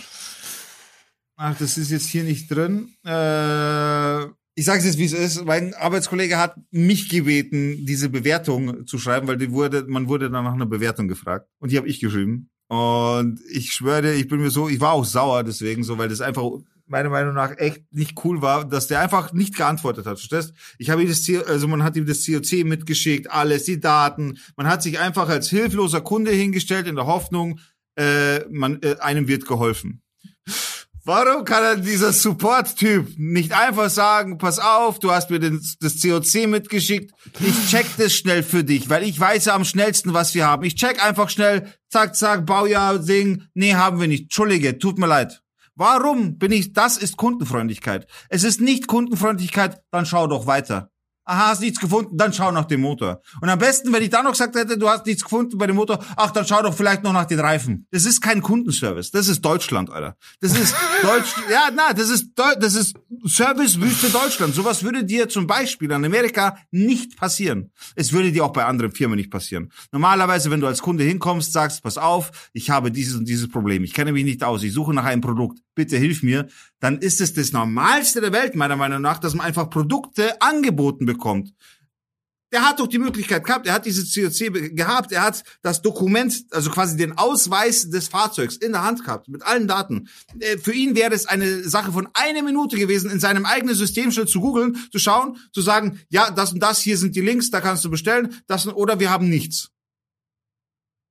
ach, das ist jetzt hier nicht drin. Äh, ich sage es jetzt, wie es ist. Mein Arbeitskollege hat mich gebeten, diese Bewertung zu schreiben, weil die wurde, man wurde dann nach einer Bewertung gefragt. Und die habe ich geschrieben. Und ich schwöre ich bin mir so, ich war auch sauer deswegen so, weil das einfach meiner Meinung nach echt nicht cool war, dass der einfach nicht geantwortet hat. Verstehst? Ich habe ihm das also man hat ihm das COC mitgeschickt, alles, die Daten. Man hat sich einfach als hilfloser Kunde hingestellt in der Hoffnung, äh, man, äh, einem wird geholfen. Warum kann er dieser Support-Typ nicht einfach sagen, pass auf, du hast mir den, das COC mitgeschickt, ich check das schnell für dich, weil ich weiß ja am schnellsten, was wir haben. Ich check einfach schnell, zack, zack, Baujahr, Ding, nee, haben wir nicht. Entschuldige, tut mir leid. Warum bin ich, das ist Kundenfreundlichkeit. Es ist nicht Kundenfreundlichkeit, dann schau doch weiter. Aha, hast nichts gefunden, dann schau nach dem Motor. Und am besten, wenn ich dann noch gesagt hätte, du hast nichts gefunden bei dem Motor, ach, dann schau doch vielleicht noch nach den Reifen. Das ist kein Kundenservice. Das ist Deutschland, Alter. Das ist Deutsch, ja, na, das ist, Deu das ist Servicewüste Deutschland. Sowas würde dir zum Beispiel in Amerika nicht passieren. Es würde dir auch bei anderen Firmen nicht passieren. Normalerweise, wenn du als Kunde hinkommst, sagst, pass auf, ich habe dieses und dieses Problem. Ich kenne mich nicht aus. Ich suche nach einem Produkt. Bitte hilf mir. Dann ist es das Normalste der Welt, meiner Meinung nach, dass man einfach Produkte angeboten bekommt. Der hat doch die Möglichkeit gehabt, er hat dieses COC gehabt, er hat das Dokument, also quasi den Ausweis des Fahrzeugs in der Hand gehabt, mit allen Daten. Äh, Für ihn wäre es eine Sache von einer Minute gewesen, in seinem eigenen System schnell zu googeln, zu schauen, zu sagen, ja, das und das, hier sind die Links, da kannst du bestellen, das oder wir haben nichts.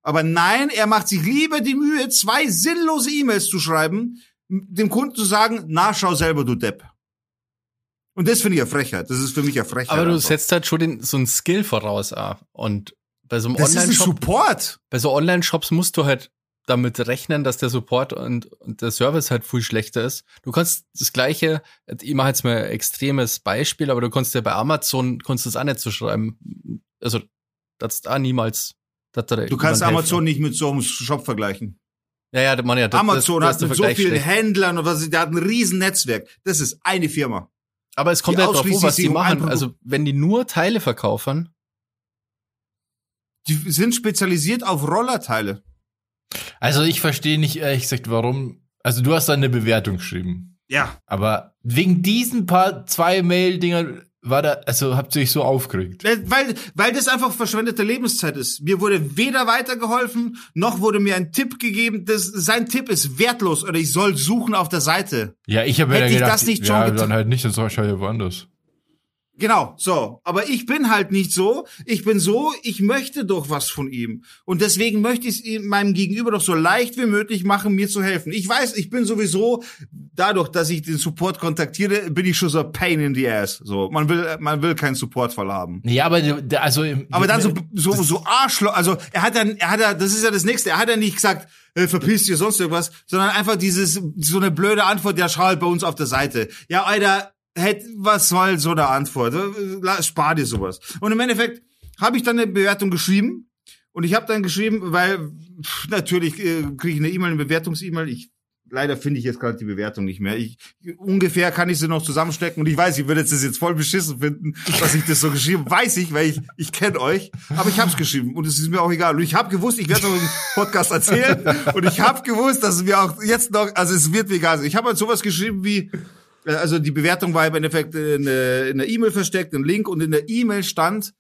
Aber nein, er macht sich lieber die Mühe, zwei sinnlose E-Mails zu schreiben, dem Kunden zu sagen, na, schau selber, du Depp. Und das finde ich eine Frechheit. Das ist für mich eine Frechheit.
Aber du
einfach.
setzt halt schon den, so ein Skill voraus. Ah. Und bei so einem
das ist ein
Online-Shop,
Support.
bei so Online-Shops musst du halt damit rechnen, dass der Support und, und der Service halt viel schlechter ist. Du kannst das gleiche, ich mache jetzt mal ein extremes Beispiel, aber du kannst ja bei Amazon, kannst das auch nicht so schreiben. Also, das ist auch niemals. dass da
Du kannst Amazon
hilft.
nicht mit so einem Shop vergleichen.
Ja, ja, man, ja, das,
Amazon
das,
hat
das der
mit so vielen
schlecht.
Händlern und was, der hat ein riesen Netzwerk. Das ist eine Firma.
Aber es kommt
die
halt drauf an,
ausschließlich
was die machen. Also, wenn die nur Teile verkaufen,
Die sind spezialisiert auf Rollerteile.
Also ich verstehe nicht ehrlich gesagt, warum. Also du hast da eine Bewertung geschrieben.
Ja.
Aber wegen diesen paar zwei Mail-Dingern war da, also habt ihr euch so aufgeregt.
Äh, Weil, weil das einfach verschwendete Lebenszeit ist. Mir wurde weder weitergeholfen, noch wurde mir ein Tipp gegeben. Das, sein Tipp ist wertlos oder ich soll suchen auf der Seite.
Ja, ich habe mir
Hätte
dann
ich
gedacht,
das nicht schon
ja, dann halt nicht, dann schau ich ja woanders.
Genau, so. Aber ich bin halt nicht so. Ich bin so, ich möchte doch was von ihm. Und deswegen möchte ich es ihm- meinem Gegenüber doch so leicht wie möglich machen, mir zu helfen. Ich weiß, ich bin sowieso, dadurch, dass ich den Support kontaktiere, bin ich schon so pain in the ass. So, man will, man will keinen Supportfall haben.
Ja, aber der- der- also
Aber dann so, so, so Arschloch, also er hat dann, er hat ja, das ist ja das nächste, er hat ja nicht gesagt, äh, verpiss dich sonst irgendwas, sondern einfach dieses, so eine blöde Antwort, ja, schau halt bei uns auf der Seite. Ja, Alter, hätt, was soll so eine Antwort? Spar dir sowas. Und im Endeffekt habe ich dann eine Bewertung geschrieben und ich habe dann geschrieben, weil pff, natürlich äh, kriege ich eine E-Mail, eine Bewertungs-E-Mail, ich Leider finde ich jetzt gerade die Bewertung nicht mehr. Ich, ungefähr kann ich sie noch zusammenstecken und ich weiß, ihr würdet es jetzt voll beschissen finden, dass ich das so geschrieben Weiß ich, weil ich, ich kenne euch. Aber ich habe es geschrieben und es ist mir auch egal. Und ich habe gewusst, ich werde noch im Podcast erzählen und ich habe gewusst, dass es mir auch jetzt noch, also es wird mir egal. Ich habe halt sowas geschrieben wie, Also die Bewertung war im Endeffekt in, äh, in der E-Mail versteckt, ein Link und in der E-Mail stand,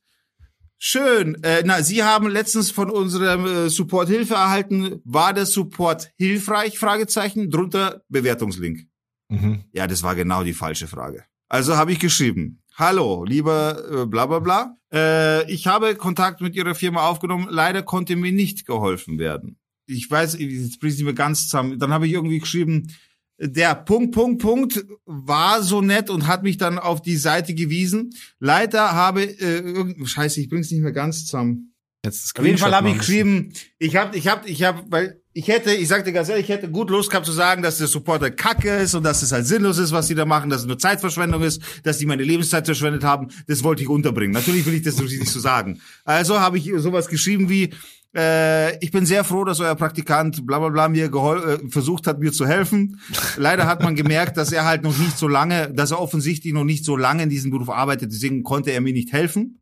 schön, äh, na, Sie haben letztens von unserem äh, Support Hilfe erhalten. War der Support hilfreich? Fragezeichen, drunter Bewertungslink.
Mhm.
Ja, das war genau die falsche Frage. Also habe ich geschrieben, hallo, lieber äh, bla bla bla, äh, ich habe Kontakt mit Ihrer Firma aufgenommen, leider konnte mir nicht geholfen werden. Ich weiß, jetzt bringe ich mir ganz zusammen. Dann habe ich irgendwie geschrieben, der Punkt, Punkt, Punkt war so nett und hat mich dann auf die Seite gewiesen. Leider habe, äh, scheiße, ich bring's nicht mehr ganz zusammen.
Jetzt
Auf jeden Fall habe ich geschrieben, ich habe, ich habe, ich habe, weil ich hätte, ich sagte ganz ehrlich, ich hätte gut Lust gehabt zu sagen, dass der Supporter kacke ist und dass es halt sinnlos ist, was die da machen, dass es nur Zeitverschwendung ist, dass die meine Lebenszeit verschwendet haben. Das wollte ich unterbringen. Natürlich will ich das natürlich nicht so sagen. Also habe ich sowas geschrieben wie, äh, ich bin sehr froh, dass euer Praktikant bla bla bla mir gehol äh, versucht hat, mir zu helfen. Leider hat man gemerkt, dass er halt noch nicht so lange, dass er offensichtlich noch nicht so lange in diesem Beruf arbeitet, deswegen konnte er mir nicht helfen.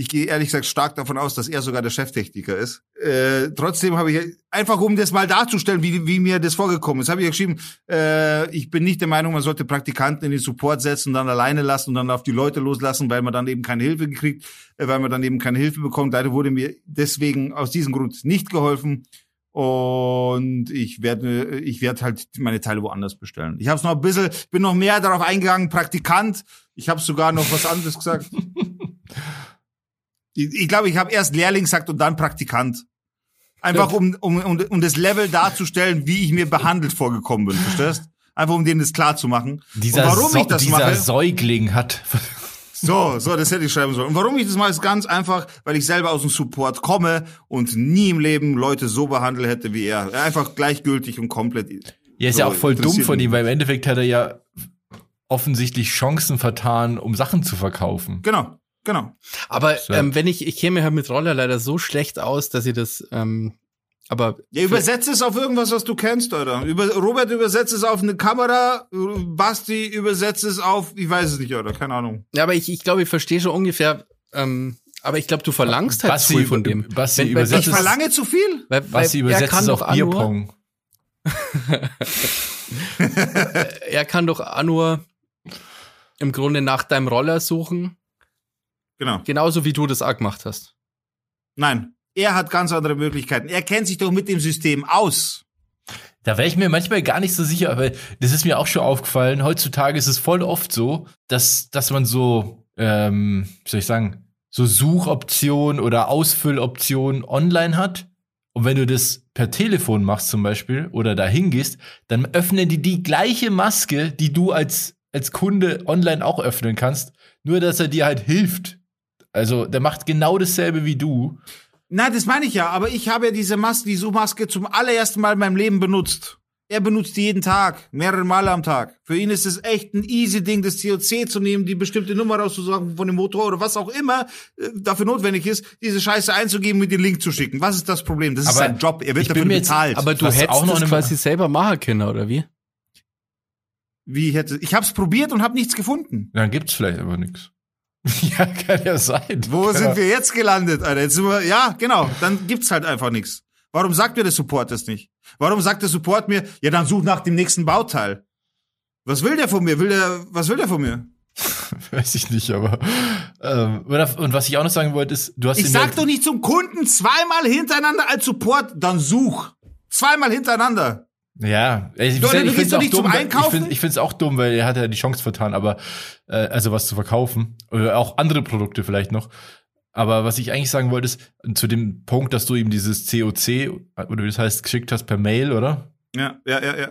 Ich gehe ehrlich gesagt stark davon aus, dass er sogar der Cheftechniker ist. Äh, trotzdem habe ich einfach, um das mal darzustellen, wie, wie mir das vorgekommen ist, habe ich geschrieben, äh, ich bin nicht der Meinung, man sollte Praktikanten in den Support setzen und dann alleine lassen und dann auf die Leute loslassen, weil man dann eben keine Hilfe gekriegt, äh, weil man dann eben keine Hilfe bekommt. Leider wurde mir deswegen aus diesem Grund nicht geholfen. Und ich werde, ich werde halt meine Teile woanders bestellen. Ich habe es noch ein bisschen, bin noch mehr darauf eingegangen, Praktikant. Ich habe sogar noch was anderes gesagt. Ich, ich glaube, ich habe erst Lehrling gesagt und dann Praktikant. Einfach um, um, um, um das Level darzustellen, wie ich mir behandelt vorgekommen bin, verstehst? Einfach um denen das klar zu machen.
Dieser,
und warum
so
ich das
dieser
mache,
Säugling hat.
so, so, das hätte ich schreiben sollen. Und warum ich das mache, ist ganz einfach, weil ich selber aus dem Support komme und nie im Leben Leute so behandelt hätte wie er. Einfach gleichgültig und komplett.
Ja, ist
so,
ja auch voll dumm von ihm, weil im Endeffekt hat er ja offensichtlich Chancen vertan, um Sachen zu verkaufen.
Genau, genau.
Aber
So.
ähm, wenn ich, ich käme halt mit Roller leider so schlecht aus, dass ich das, ähm, aber
Ja, übersetze es auf irgendwas, was du kennst, oder? Über, Robert übersetzt es auf eine Kamera, Basti übersetzt es auf, ich weiß es nicht, oder? Keine Ahnung.
Ja, aber ich, ich glaube, ich verstehe schon ungefähr, ähm, aber ich glaube, du verlangst halt
Basti
zu viel von dem.
Basti
Wenn-
übersetzt
Ich verlange zu viel?
Weil,
Basti
weil er
übersetzt
kann
es
doch
auf Bierpong.
er kann doch auch nur im Grunde nach deinem Roller suchen,
Genau.
genauso wie du das auch gemacht hast.
Nein. Er hat ganz andere Möglichkeiten. Er kennt sich doch mit dem System aus.
Da wäre ich mir manchmal gar nicht so sicher, aber das ist mir auch schon aufgefallen. Heutzutage ist es voll oft so, dass, dass man so, ähm, wie soll ich sagen, so Suchoptionen oder Ausfülloptionen online hat. Und wenn du das per Telefon machst zum Beispiel oder da hingehst, dann öffnen die die gleiche Maske, die du als, als Kunde online auch öffnen kannst. Nur, dass er dir halt hilft. Also, der macht genau dasselbe wie du.
Na, das meine ich ja, aber ich habe ja diese Maske, die Suchmaske zum allerersten Mal in meinem Leben benutzt. Er benutzt die jeden Tag, mehrere Male am Tag. Für ihn ist es echt ein easy Ding, das COC zu nehmen, die bestimmte Nummer rauszusagen von dem Motor oder was auch immer äh, dafür notwendig ist, diese Scheiße einzugeben, mit den Link zu schicken. Was ist das Problem? Das ist
Aber
sein Job. Er wird
ich bin
dafür
jetzt-
bezahlt.
Aber du hättest
auch noch
das quasi selber machen können, oder wie?
Wie ich hätte, ich habe es probiert und habe nichts gefunden.
Dann gibt's vielleicht aber nichts. ja, kann ja sein.
Wo
ja.
sind wir jetzt gelandet, Alter? Jetzt sind wir, ja, genau, dann gibt's halt einfach nichts. Warum sagt mir der Support das nicht? Warum sagt der Support mir, ja, dann such nach dem nächsten Bauteil? Was will der von mir? Will der, was will der von mir?
Weiß ich nicht, aber. Ähm, und was ich auch noch sagen wollte, ist, du hast
Ich sag doch nicht zum Kunden zweimal hintereinander als Support, dann such. Zweimal hintereinander.
Ja, ich, ich,
Du-
ich dumm, finde ich find's auch dumm, weil er hat ja die Chance vertan, aber äh, also was zu verkaufen. Oder auch andere Produkte vielleicht noch. Aber was ich eigentlich sagen wollte, ist, zu dem Punkt, dass du ihm dieses COC, oder wie das heißt, geschickt hast per Mail, oder?
Ja, ja, ja, ja.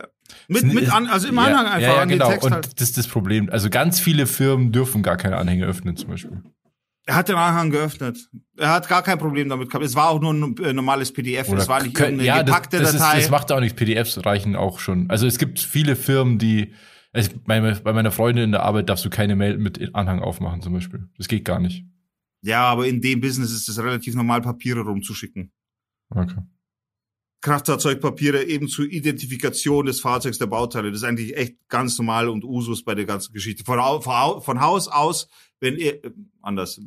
Mit,
Ist-
mit an, also im Anhang
ja,
einfach
ja, ja,
an
genau.
den Text
Und
halt.
das ist das Problem. Also ganz viele Firmen dürfen gar keine Anhänge öffnen, zum Beispiel.
Er hat den Anhang geöffnet. Er hat gar kein Problem damit gehabt. Es war auch nur ein äh, normales PDF. es war nicht irgendeine
das,
gepackte
das, ist,
Datei.
das macht auch nichts. PDFs reichen auch schon. Also es gibt viele Firmen, die also bei, bei meiner Freundin in der Arbeit darfst du keine Mail mit Anhang aufmachen zum Beispiel. Das geht gar nicht.
ja, aber in dem Business ist es relativ normal, Papiere rumzuschicken.
Okay.
Kraftfahrzeugpapiere eben zur Identifikation des Fahrzeugs der Bauteile. Das ist eigentlich echt ganz normal und Usus bei der ganzen Geschichte. Von, von, von Haus aus, wenn ihr, anders,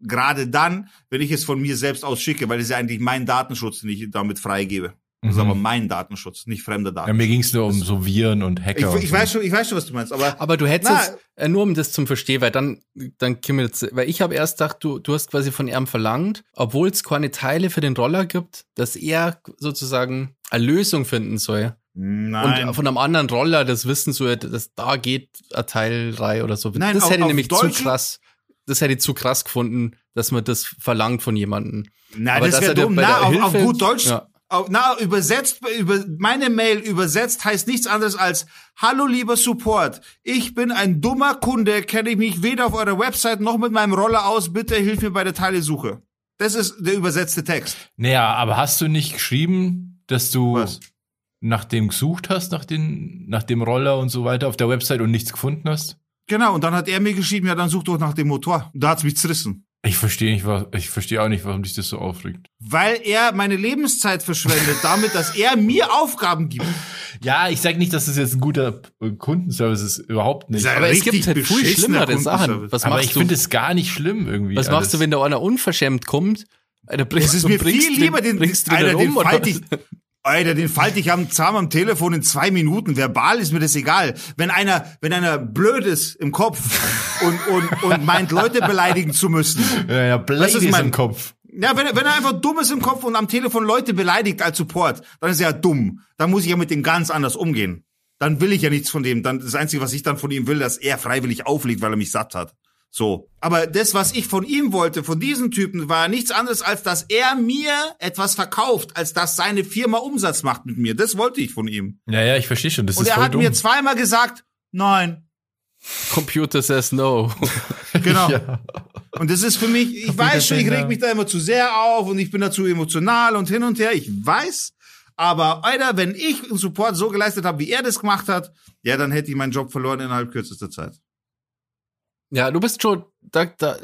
gerade dann, wenn ich es von mir selbst aus schicke, weil es ja eigentlich mein Datenschutz, den ich damit freigebe. Das ist
Mhm.
aber mein Datenschutz, nicht fremder
Ja,
Datenschutz.
mir ging es nur um so Viren und Hacker.
ich,
und
ich
so.
weiß schon, ich weiß schon, was du meinst, aber
Aber du hättest
Na,
jetzt, äh, nur um das zum Verstehen, weil dann, dann können wir jetzt, weil ich habe erst gedacht, du, du hast quasi von ihm verlangt, obwohl es keine Teile für den Roller gibt, dass er sozusagen eine Lösung finden soll.
nein.
Und von einem anderen Roller das wissen soll, dass da geht ein Teil 3 oder so.
Nein,
das
auf-
hätte ich
auf
nämlich
Deutsch-
zu krass. Das hätte ich zu krass gefunden, dass man das verlangt von jemandem.
Nein,
Aber
das wäre dumm. Na, auf, auf gut Deutsch,
Ja.
auf, na, übersetzt, über, meine Mail übersetzt heißt nichts anderes als, hallo lieber Support, ich bin ein dummer Kunde, kenne ich mich weder auf eurer Website noch mit meinem Roller aus, bitte hilf mir bei der Teilesuche. Das ist der übersetzte Text.
Naja, aber hast du nicht geschrieben, dass du
Was?
nach dem gesucht hast, nach, den, nach dem Roller und so weiter auf der Website und nichts gefunden hast?
Genau, und dann hat er mir geschrieben, ja, dann such doch nach dem Motor. Da hat's mich zerrissen.
Ich verstehe nicht, was, ich verstehe auch nicht, warum dich das so aufregt.
Weil er meine Lebenszeit verschwendet, damit, dass er mir Aufgaben gibt.
Ja, ich sag nicht, dass das jetzt ein guter Kundenservice ist, überhaupt nicht.
Sei-
Aber es gibt halt viel schlimmere Sachen. Was
aber ich finde es gar nicht schlimm irgendwie.
Was machst du,
alles.
wenn da einer unverschämt kommt? Alter, bringst
Es ist mir
bringst
viel
den-
lieber, den,
bringst du den
Alter, den
um, oder
falte ich? Alter, den falte ich am Zahm am Telefon in zwei Minuten. Verbal ist mir das egal. Wenn einer, wenn einer blöd ist im Kopf und, und, und meint, Leute beleidigen zu müssen.
Ja, ja,
Das
Blade
ist mein-
im Kopf.
Ja, wenn, er- wenn er einfach dumm ist im Kopf und am Telefon Leute beleidigt als Support, dann ist er ja dumm. Dann muss ich ja mit dem ganz anders umgehen. Dann will ich ja nichts von dem. Dann, das Einzige, was ich dann von ihm will, dass er freiwillig auflegt, weil er mich satt hat. So. Aber das, was ich von ihm wollte, von diesem Typen, war nichts anderes, als dass er mir etwas verkauft, als dass seine Firma Umsatz macht mit mir. Das wollte ich von ihm.
Ja, ja, ich verstehe schon. Das
Und
ist
er
voll
hat
dumm.
mir zweimal gesagt, nein.
Computer says no.
Genau.
Ja.
Und das ist für mich, ich weiß schon, ich reg mich da immer zu sehr auf und ich bin dazu emotional und hin und her. Ich weiß. Aber, Alter, wenn ich einen Support so geleistet habe, wie er das gemacht hat, ja, dann hätte ich meinen Job verloren innerhalb kürzester Zeit.
Ja, du bist schon, da, da,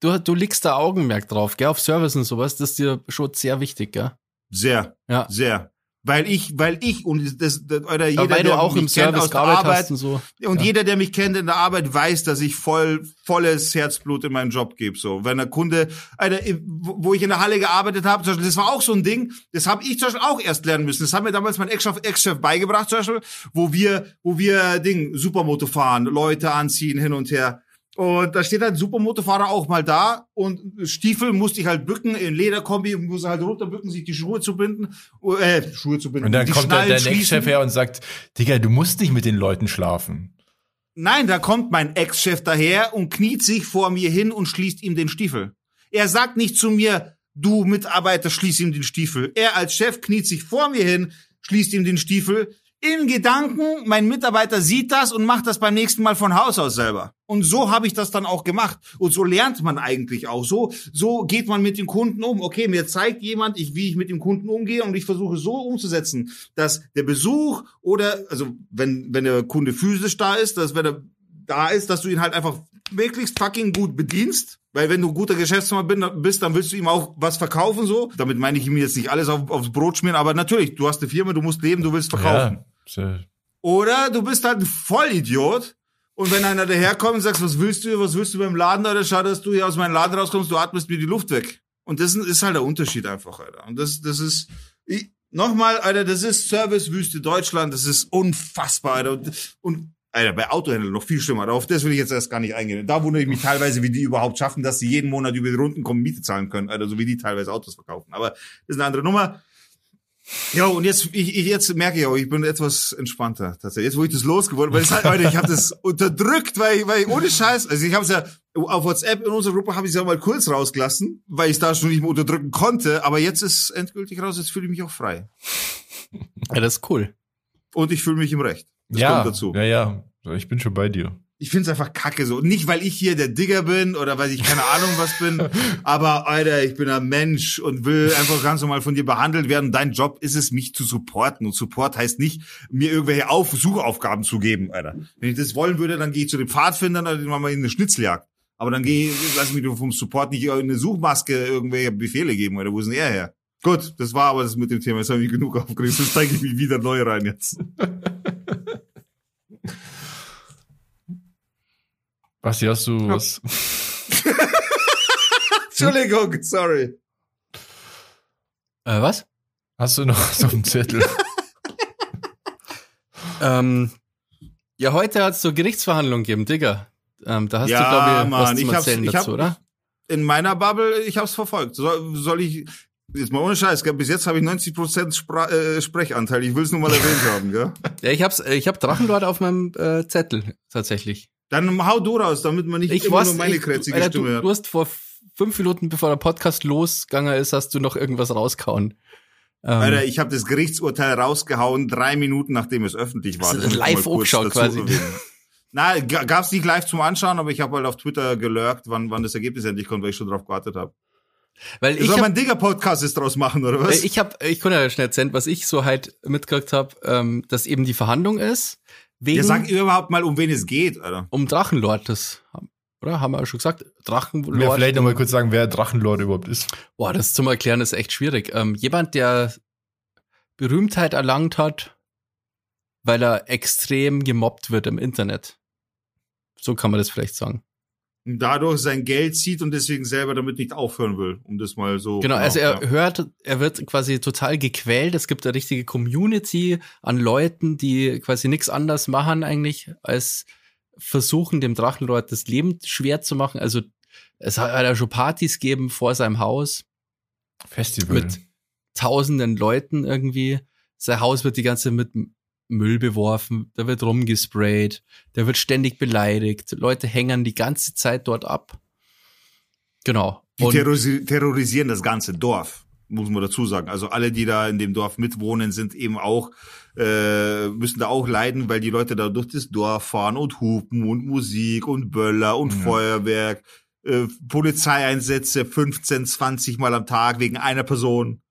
du, du legst da Augenmerk drauf, gell, auf Service und sowas, das ist dir schon sehr wichtig, gell?
Sehr,
Ja.
sehr. Weil ich, weil ich und das, das oder jeder,
weil du
der
auch
mich
im
kennt
Service
aus der Arbeit,
und so.
Und
Ja.
jeder, der mich kennt in der Arbeit, weiß, dass ich voll volles Herzblut in meinen Job gebe. So, wenn der Kunde, Alter, wo ich in der Halle gearbeitet habe, zum Beispiel, das war auch so ein Ding. Das habe ich zum Beispiel auch erst lernen müssen. Das hat mir damals mein Ex-Chef Ex-Chef beigebracht, zum Beispiel, wo wir, wo wir Ding Supermoto fahren, Leute anziehen hin und her. Und da steht halt ein Supermotofahrer auch mal da und Stiefel musste ich halt bücken in Lederkombi, muss halt runterbücken, sich die Schuhe zu binden, äh, Schuhe zu binden.
Und dann kommt der,
Schnallen
der. Ex-Chef her und sagt, Digga, du musst nicht mit den Leuten schlafen.
Nein, da kommt mein Ex-Chef daher und kniet sich vor mir hin und schließt ihm den Stiefel. Er sagt nicht zu mir, du Mitarbeiter, schließ ihm den Stiefel. Er als Chef kniet sich vor mir hin, schließt ihm den Stiefel. In Gedanken, mein Mitarbeiter sieht das und macht das beim nächsten Mal von Haus aus selber. Und so habe ich das dann auch gemacht. Und so lernt man eigentlich auch. So, so geht man mit den Kunden um. Okay, mir zeigt jemand, ich, wie ich mit dem Kunden umgehe und ich versuche so umzusetzen, dass der Besuch oder, also wenn, wenn der Kunde physisch da ist, dass wenn er da ist, dass du ihn halt einfach möglichst fucking gut bedienst. Weil wenn du guter Geschäftsmann bist, dann willst du ihm auch was verkaufen so. Damit meine ich ihm jetzt nicht alles auf, aufs Brot schmieren, aber natürlich, du hast eine Firma, du musst leben, du willst verkaufen.
Ja,
Oder du bist halt ein Vollidiot. Und wenn einer daherkommt und sagt, was willst du, was willst du beim Laden, Alter, schade, dass du hier aus meinem Laden rauskommst, du atmest mir die Luft weg. Und das ist halt der Unterschied einfach, Alter. Und das, das ist, ich, nochmal, Alter, das ist Servicewüste Deutschland, das ist unfassbar, Alter. Und, und Alter, bei Autohändlern noch viel schlimmer. Auf das will ich jetzt erst gar nicht eingehen. Da wundere ich mich teilweise, wie die überhaupt schaffen, dass sie jeden Monat über die Runden kommen, Miete zahlen können, Alter, so wie die teilweise Autos verkaufen. Aber das ist eine andere Nummer. Ja, und jetzt, ich, ich jetzt merke ich auch, ich bin etwas entspannter. Tatsächlich. Jetzt, wo ich das losgeworden weil es halt, Leute, ich habe das unterdrückt, weil, weil ich ohne Scheiß, also ich habe es ja auf WhatsApp in unserer Gruppe habe ich es ja mal kurz rausgelassen, weil ich es da schon nicht mehr unterdrücken konnte. Aber jetzt ist endgültig raus, jetzt fühle ich mich auch frei.
Ja, das ist cool.
Und ich fühle mich im Recht. Das
ja,
kommt dazu.
ja, ja. Ich bin schon bei dir.
Ich find's einfach kacke so. Nicht, weil ich hier der Digger bin oder weil ich keine Ahnung was bin, aber Alter, ich bin ein Mensch und will einfach ganz normal von dir behandelt werden. Dein Job ist es, mich zu supporten. Und Support heißt nicht, mir irgendwelche Auf Suchaufgaben zu geben, Alter. Wenn ich das wollen würde, dann gehe ich zu den Pfadfindern oder dann machen wir in eine Schnitzeljagd. Aber dann gehe ich, lass mich vom Support nicht eine Suchmaske irgendwelche Befehle geben, oder wo ist denn er her? Gut, das war aber das mit dem Thema. Jetzt habe ich genug aufgeregt. Jetzt steige ich mich wieder neu rein jetzt.
Basti, hast du was?
Entschuldigung, sorry.
Äh, was?
Hast du noch so einen Zettel?
ähm, ja, heute hat es so Gerichtsverhandlungen gegeben, Digga. Ähm, da hast
Ja,
du, glaube ich,
Mann,
was zum
ich hab's-
Erzählen
ich
dazu,
hab-
oder?
In meiner Bubble, ich hab's verfolgt. Soll, soll ich, jetzt mal ohne Scheiß, gell, bis jetzt habe ich 90% Spra äh, Sprechanteil. Ich will's nur mal erwähnt haben, gell?
Ja, ich hab's, ich hab Drachenlord auf meinem äh, Zettel, tatsächlich.
Dann hau du raus, damit man nicht
Ich
immer
weiß,
nur meine
ich,
krätzige
Alter,
Stimme
du,
hört.
du hast vor fünf Minuten, bevor der Podcast losgegangen ist, hast du noch irgendwas rauskauen. Ähm,
Alter, ich habe das Gerichtsurteil rausgehauen, drei Minuten nachdem es öffentlich war.
Das
Das
ist live angeschaut quasi.
Na, gab's nicht live zum Anschauen, aber ich habe halt auf Twitter gelurkt, wann, wann das Ergebnis endlich kommt, weil ich schon drauf gewartet habe.
weil
Ich soll
hab,
mein Digger-Podcast jetzt draus machen, oder was?
Ich habe, ich konnte ja schnell erzählen, was ich so halt mitgekriegt habe, ähm, dass eben die Verhandlung ist wegen
ja, sag überhaupt mal, um wen es geht, Alter.
um Drachenlord. Das oder haben wir ja schon gesagt, Drachenlord.
Ja, vielleicht noch mal kurz sagen, wer Drachenlord überhaupt ist.
Boah, das zum Erklären ist echt schwierig. Ähm, jemand, der Berühmtheit erlangt hat, weil er extrem gemobbt wird im Internet. So kann man das vielleicht sagen.
Und dadurch sein Geld zieht und deswegen selber damit nicht aufhören will, um das mal so.
Genau, also er
ja.
hört, er wird quasi total gequält. Es gibt eine richtige Community an Leuten, die quasi nichts anderes machen eigentlich, als versuchen, dem Drachenlord das Leben schwer zu machen. Also es hat ja schon Partys gegeben vor seinem Haus
Festival.
mit tausenden Leuten irgendwie. Sein Haus wird die ganze Zeit mit Müll beworfen, da wird rumgesprayt, der wird ständig beleidigt, Leute hängen die ganze Zeit dort ab. Genau.
Die
Und-
terrorisi terrorisieren das ganze Dorf, muss man dazu sagen. Also alle, die da in dem Dorf mitwohnen, sind eben auch, äh, müssen da auch leiden, weil die Leute da durch das Dorf fahren und hupen und Musik und Böller und
Ja.
Feuerwerk, äh, Polizeieinsätze 15, 20 Mal am Tag wegen einer Person.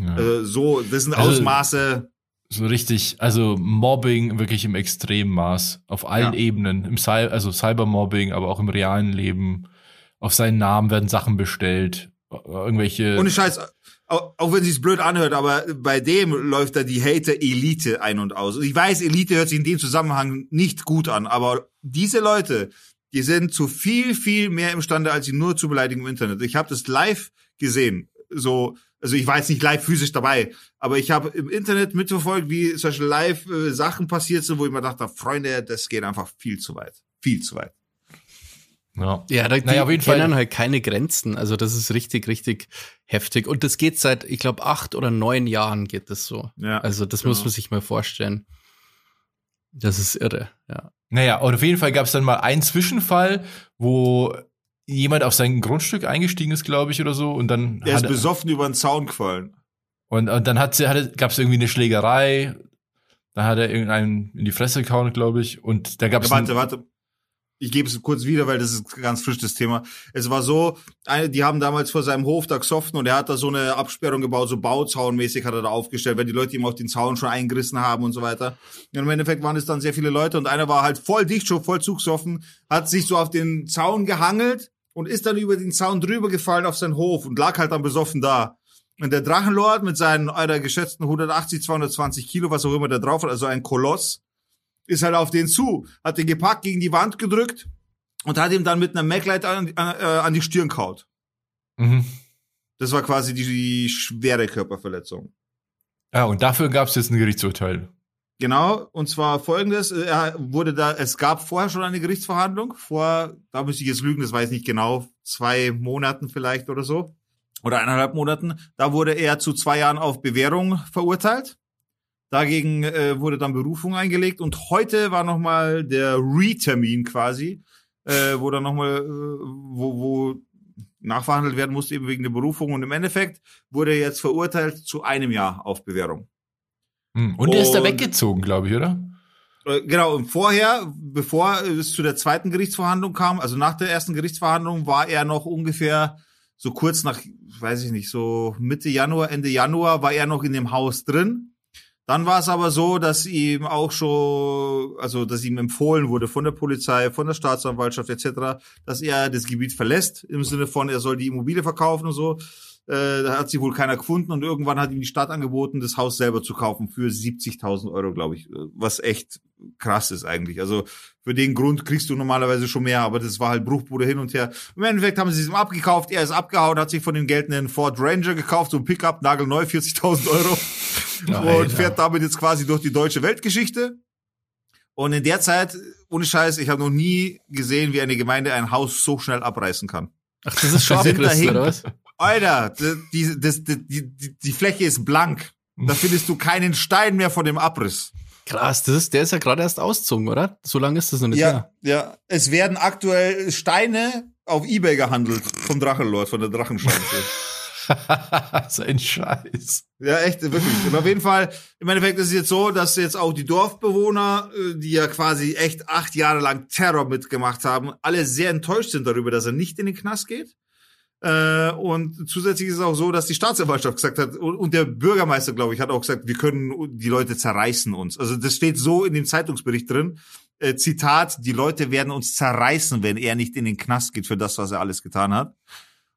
ja.
Äh, so, das sind
Also-
Ausmaße.
So richtig, also Mobbing wirklich im Extremmaß. Auf allen
Ja.
Ebenen. Im Cy also Cybermobbing, aber auch im realen Leben. Auf seinen Namen werden Sachen bestellt. Irgendwelche.
Ohne Scheiß, auch, auch wenn sich's blöd anhört, aber bei dem läuft da die Hater-Elite ein und aus. Und ich weiß, Elite hört sich in dem Zusammenhang nicht gut an, aber diese Leute, die sind zu viel, viel mehr imstande, als sie nur zu beleidigen im Internet. Ich habe das live gesehen. So, also ich war jetzt nicht live physisch dabei, aber ich habe im Internet mitverfolgt, wie solche live äh, Sachen passiert sind, wo ich mir dachte, Freunde, das geht einfach viel zu weit. Viel zu weit.
ja.
Ja, da, die
Naja, auf jeden Fall-
kennen halt keine Grenzen. Also das ist richtig, richtig heftig. Und das geht seit, ich glaube, acht oder neun Jahren geht das so.
Ja.
Also das
genau.
muss man sich mal vorstellen. Das ist irre, ja.
Naja, und auf jeden Fall gab es dann mal einen Zwischenfall, wo jemand auf sein Grundstück eingestiegen ist, glaube ich, oder so. Und dann
Er ist
hat,
besoffen über den Zaun gefallen.
und, und dann hat sie, hatte, gab es irgendwie eine Schlägerei. Da hat er irgendeinen in die Fresse gehauen, glaube ich. Und da gab
Ja,
es
warte, warte. Ich gebe es kurz wieder, weil das ist ganz frisch das Thema. Es war so, eine, die haben damals vor seinem Hof da gesoffen und er hat da so eine Absperrung gebaut, so Bauzaunmäßig hat er da aufgestellt, weil die Leute ihm auch den Zaun schon eingerissen haben und so weiter. Und im Endeffekt waren es dann sehr viele Leute und einer war halt voll dicht schon, voll zugsoffen, hat sich so auf den Zaun gehangelt und ist dann über den Zaun drüber gefallen auf seinen Hof und lag halt dann besoffen da. Und der Drachenlord mit seinen, Alter, geschätzten 180, 220 Kilo, was auch immer da drauf hat, also ein Koloss, ist halt auf den zu, hat den gepackt, gegen die Wand gedrückt und hat ihm dann mit einer Maglite an, an, äh, an die Stirn kaut.
Mhm.
Das war quasi die, die schwere Körperverletzung.
Ja, und dafür gab es jetzt ein Gerichtsurteil.
Genau, und zwar folgendes, äh, er wurde da, es gab vorher schon eine Gerichtsverhandlung, vor, da müsste ich jetzt lügen, das weiß ich nicht genau, zwei Monaten vielleicht oder so, oder eineinhalb Monaten, da wurde er zu zwei Jahren auf Bewährung verurteilt. Dagegen äh, wurde dann Berufung eingelegt und heute war nochmal der Re-Termin quasi, äh, wo dann nochmal, äh, wo, wo nachverhandelt werden musste eben wegen der Berufung und im Endeffekt wurde er jetzt verurteilt zu einem Jahr auf Bewährung.
Mhm. Und er ist da
Und-
weggezogen, glaube ich, oder?
Äh, Genau, und vorher, bevor es zu der zweiten Gerichtsverhandlung kam, also nach der ersten Gerichtsverhandlung, war er noch ungefähr so kurz nach, weiß ich nicht, so Mitte Januar, Ende Januar, war er noch in dem Haus drin. Dann war es aber so, dass ihm auch schon, also dass ihm empfohlen wurde von der Polizei, von der Staatsanwaltschaft etc., dass er das Gebiet verlässt, im Sinne von, er soll die Immobilie verkaufen und so. Äh, da hat sie wohl keiner gefunden und irgendwann hat ihm die Stadt angeboten, das Haus selber zu kaufen für 70.000 Euro, glaube ich. Was echt krass ist eigentlich. Also für den Grund kriegst du normalerweise schon mehr, aber das war halt Bruchbude hin und her. Im Endeffekt haben sie es ihm abgekauft, er ist abgehauen, hat sich von dem Geld einen Ford Ranger gekauft, so ein Pickup, nagelneu, 40.000 Euro.
Alter.
und fährt damit jetzt quasi durch die deutsche Weltgeschichte. Und in der Zeit, ohne Scheiß, ich habe noch nie gesehen, wie eine Gemeinde ein Haus so schnell abreißen kann.
Ach, das ist schon oder was?
Alter, die, die, die, die Fläche ist blank. Da findest du keinen Stein mehr von dem Abriss.
Krass, das ist, der ist ja gerade erst ausgezogen, oder? So lange ist das noch nicht her.
Ja, ja. Es werden aktuell Steine auf Ebay gehandelt vom Drachenlord, von der Drachenschanze.
so ein Scheiß.
ja, echt, wirklich. Aber auf jeden Fall, im Endeffekt ist es jetzt so, dass jetzt auch die Dorfbewohner, äh, die ja quasi echt acht Jahre lang Terror mitgemacht haben, alle sehr enttäuscht sind darüber, dass er nicht in den Knast geht. Äh, und zusätzlich ist es auch so, dass die Staatsanwaltschaft gesagt hat, und, der Bürgermeister, glaube ich, hat auch gesagt, wir können, die Leute zerreißen uns. Also das steht so in dem Zeitungsbericht drin. Äh, Zitat, die Leute werden uns zerreißen, wenn er nicht in den Knast geht für das, was er alles getan hat.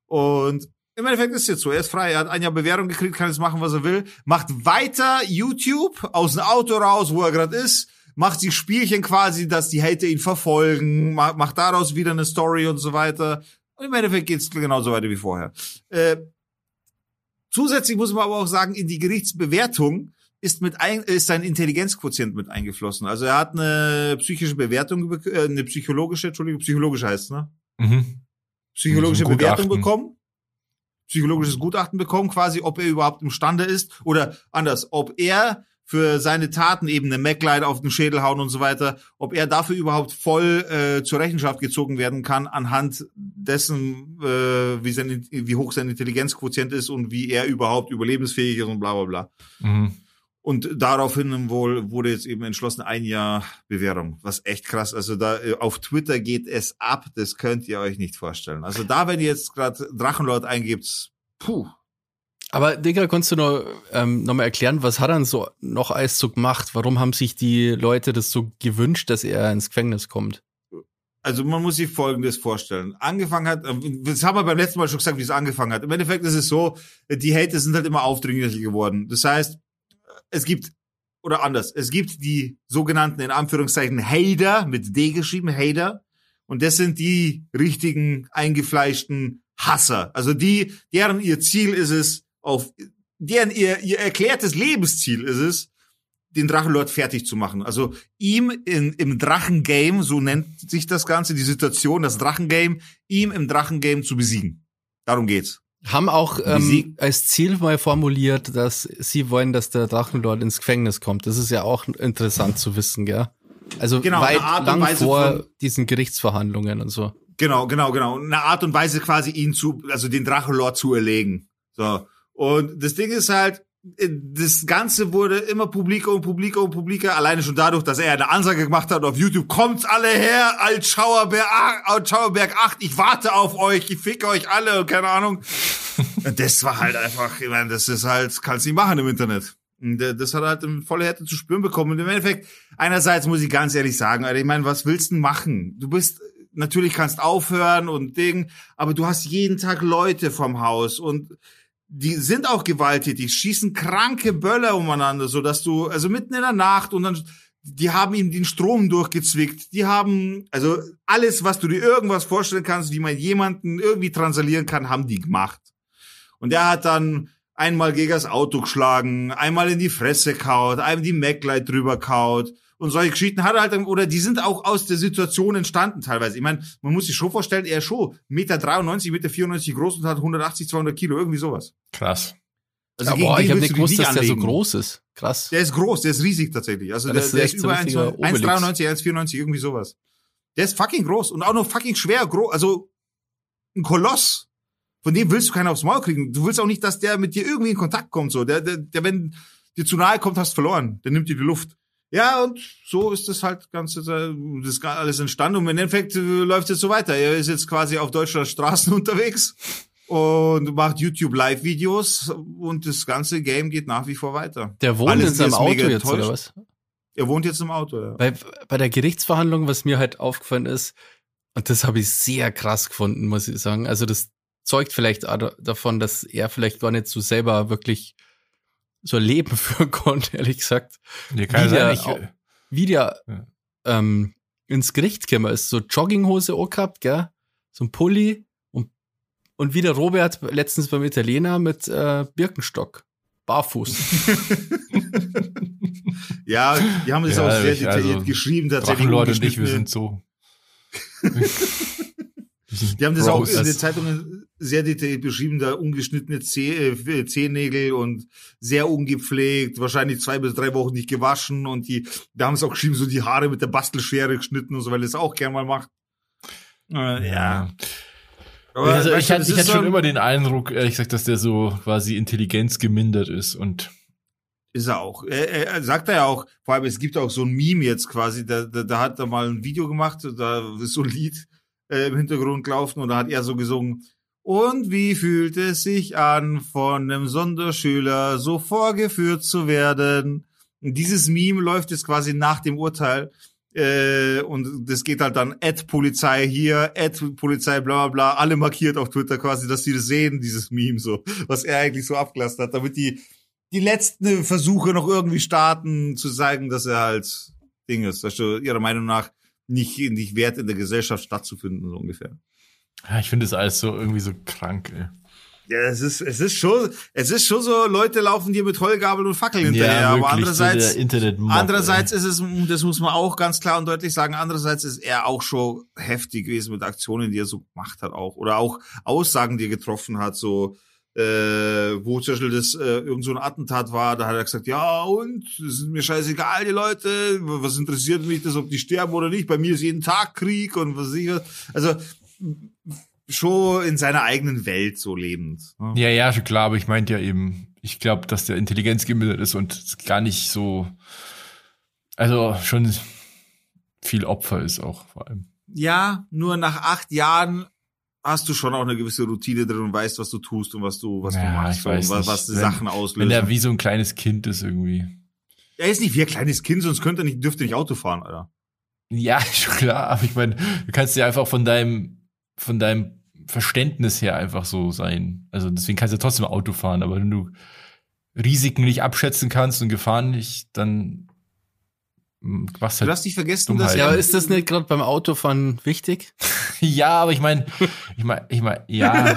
Und im Endeffekt ist es jetzt so, er ist frei, er hat ein Jahr Bewährung gekriegt, kann jetzt machen, was er will, macht weiter YouTube aus dem Auto raus, wo er gerade ist, macht die Spielchen quasi, dass die Hater ihn verfolgen, ma- macht daraus wieder eine Story und so weiter. Und im Endeffekt geht's genauso weiter wie vorher. Äh, zusätzlich muss man aber auch sagen, in die Gerichtsbewertung ist mit ein, ist sein Intelligenzquotient mit eingeflossen. Also er hat eine psychische Bewertung, äh, eine psychologische, Entschuldigung, psychologische heißt, ne?
Mhm.
psychologische Bewertung bekommen, psychologisches Gutachten bekommen, quasi, ob er überhaupt imstande ist oder anders, ob er für seine Taten eben eine MacLight auf den Schädel hauen und so weiter, ob er dafür überhaupt voll äh, zur Rechenschaft gezogen werden kann anhand dessen, äh, wie, sein, wie hoch sein Intelligenzquotient ist und wie er überhaupt überlebensfähig ist und bla bla bla.
Mhm.
Und daraufhin wohl wurde jetzt eben entschlossen ein Jahr Bewährung, was echt krass. Also da äh, auf Twitter geht es ab, das könnt ihr euch nicht vorstellen. Also da, wenn ihr jetzt gerade Drachenlord eingibt, puh.
Aber Digga, kannst du noch, ähm, noch mal erklären, was hat er so noch alles so gemacht? Warum haben sich die Leute das so gewünscht, dass er ins Gefängnis kommt?
Also man muss sich Folgendes vorstellen. Angefangen hat, äh, das haben wir beim letzten Mal schon gesagt, wie es angefangen hat. Im Endeffekt ist es so, die Hater sind halt immer aufdringlicher geworden. Das heißt, es gibt, oder anders, es gibt die sogenannten, in Anführungszeichen, Hater, mit D geschrieben, Hater. Und das sind die richtigen, eingefleischten Hasser. Also die, deren ihr Ziel ist es, auf, deren ihr, ihr erklärtes Lebensziel ist es, den Drachenlord fertig zu machen. Also ihm in, im Drachengame, so nennt sich das Ganze, die Situation, das Drachengame, ihm im Drachengame zu besiegen. Darum geht's.
Haben auch ähm, als Ziel mal formuliert, dass sie wollen, dass der Drachenlord ins Gefängnis kommt. Das ist ja auch interessant zu wissen, gell? Also
Genau,
weit lang vor diesen Gerichtsverhandlungen und so.
Genau, genau, genau. Eine Art und Weise quasi ihn zu, also den Drachenlord zu erlegen. So. Und das Ding ist halt, äh, das Ganze wurde immer publiker und publiker und publiker, alleine schon dadurch, dass er eine Ansage gemacht hat auf YouTube, kommt's alle her, Altschauerberg, Altschauerberg 8, ich warte auf euch, ich fick euch alle und keine Ahnung. Das war halt einfach, ich meine, das ist halt, kannst nicht machen im Internet. Äh, das hat er halt in volle Härte zu spüren bekommen. Und im Endeffekt, einerseits muss ich ganz ehrlich sagen, Alter, ich meine, was willst du denn machen? Du bist, natürlich kannst aufhören und Ding, aber du hast jeden Tag Leute vom Haus und die sind auch gewalttätig, schießen kranke Böller umeinander, so dass du, also mitten in der Nacht und dann, die haben ihm den Strom durchgezwickt, die haben, also alles, was du dir irgendwas vorstellen kannst, wie man jemanden irgendwie transalieren kann, haben die gemacht. Und er hat dann einmal gegen das Auto geschlagen, einmal in die Fresse kaut, einmal die Maglite drüber kaut. Und solche Geschichten hat er halt, oder die sind auch aus der Situation entstanden teilweise. Ich meine, man muss sich schon vorstellen, er ist schon Meter 93, Meter 94 groß und hat 180, 200 Kilo, irgendwie sowas.
Krass.
Also
ja,
gegen
boah, ich habe nicht gewusst, dass der so
anlegen.
groß ist. Krass.
Der ist groß, der ist riesig tatsächlich. Also
Ja,
der,
das ist
der ist
so
über
ein richtiger
1,93, 1,93, 1,94, irgendwie sowas. Der ist fucking groß und auch noch fucking schwer groß. Also ein Koloss. Von dem willst du keinen aufs Maul kriegen. Du willst auch nicht, dass der mit dir irgendwie in Kontakt kommt. So, der, der, der wenn dir zu nahe kommt, hast du verloren. Der nimmt dir die Luft. Ja, und so ist das halt ganze, das ist alles entstanden. Und im Endeffekt äh, läuft es jetzt so weiter. Er ist jetzt quasi auf Deutschlands Straßen unterwegs und macht YouTube Live-Videos und das ganze Game geht nach wie vor weiter.
Der wohnt
Alles
in seinem Auto jetzt, oder
enttäuscht.
was?
Er wohnt jetzt im Auto, ja.
Bei, bei der Gerichtsverhandlung, was mir halt aufgefallen ist, und das habe ich sehr krass gefunden, muss ich sagen. Also das, zeugt vielleicht davon, dass er vielleicht gar nicht so selber wirklich so ein Leben führen konnte, ehrlich gesagt.
Ja, kann
Wie
sein,
der
ich,
au- Wie der
Ja.
ähm, ins Gericht gekommen ist, so Jogginghose auch gehabt, gell? So ein Pulli und, und wie der Robert letztens beim Italiener mit äh, Birkenstock. Barfuß.
Ja, die haben es
Ja,
auch sehr
ich-
detailliert
also,
geschrieben. tatsächlich
und ich, wir sind so.
Die haben das auch
Bros.
in den Zeitungen sehr detailliert beschrieben, da ungeschnittene Zeh äh, Zehennägel und sehr ungepflegt, wahrscheinlich zwei bis drei Wochen nicht gewaschen und die, da haben es auch geschrieben, so die Haare mit der Bastelschere geschnitten und so, weil er es auch gern mal macht. Äh,
Ja.
Aber
also ich hatte, ich hatte schon immer den Eindruck, ehrlich gesagt, dass der so quasi Intelligenz gemindert ist und
Ist er auch. Er, er, er sagt er ja auch, vor allem es gibt auch so ein Meme jetzt quasi, da, da, da hat er mal ein Video gemacht, da ist so ein Lied äh, im Hintergrund gelaufen und da hat er so gesungen, und wie fühlt es sich an, von einem Sonderschüler so vorgeführt zu werden? Dieses Meme läuft jetzt quasi nach dem Urteil. Äh, und das geht halt dann Ad Polizei hier, Ad Polizei bla bla bla, alle markiert auf Twitter quasi, dass sie das sehen, dieses Meme so, was er eigentlich so abgelassen hat, damit die die letzten Versuche noch irgendwie starten, zu zeigen, dass er halt Ding ist, du ihrer Meinung nach nicht, nicht wert in der Gesellschaft stattzufinden, so ungefähr.
ja, ich finde das alles so irgendwie so krank, ey.
Ja, es ist, es ist schon, es ist schon so, Leute laufen dir mit Heugabeln und Fackeln hinterher, aber andererseits,
so
andererseits ist es, das muss man auch ganz klar und deutlich sagen, andererseits ist er auch schon heftig gewesen mit Aktionen, die er so gemacht hat auch, oder auch Aussagen, die er getroffen hat, so, äh, wo zum Beispiel das äh, irgend so ein Attentat war, da hat er gesagt, ja und, es ist mir scheißegal, die Leute, was interessiert mich das, ob die sterben oder nicht, bei mir ist jeden Tag Krieg und was weiß ich was. Also schon in seiner eigenen Welt so lebend. ne?
Ja, ja, schon klar, aber ich meinte ja eben, ich glaube, dass der Intelligenz gemindert ist und es gar nicht so, also schon viel Opfer ist auch vor allem.
Ja, nur nach acht Jahren hast du schon auch eine gewisse Routine drin und weißt, was du tust und was du, was du
Ja,
machst
ich weiß
und was,
nicht.
was die
Wenn-
Sachen
Wenn
auslösen.
der wie so ein kleines Kind ist irgendwie.
er ist nicht wie ein kleines Kind, sonst könnte er nicht, dürfte nicht Auto fahren, Alter.
Ja, schon klar, aber ich meine, du kannst ja einfach von deinem, von deinem Verständnis her einfach so sein. Also deswegen kannst du ja trotzdem Auto fahren, aber wenn du Risiken nicht abschätzen kannst und Gefahren nicht, dann machst
Du
halt.
darfst nicht vergessen,
Dummheit.
dass
Ja,
er,
aber ist das nicht gerade beim Autofahren wichtig?
Ja, aber ich meine, ich meine, ich meine, ja.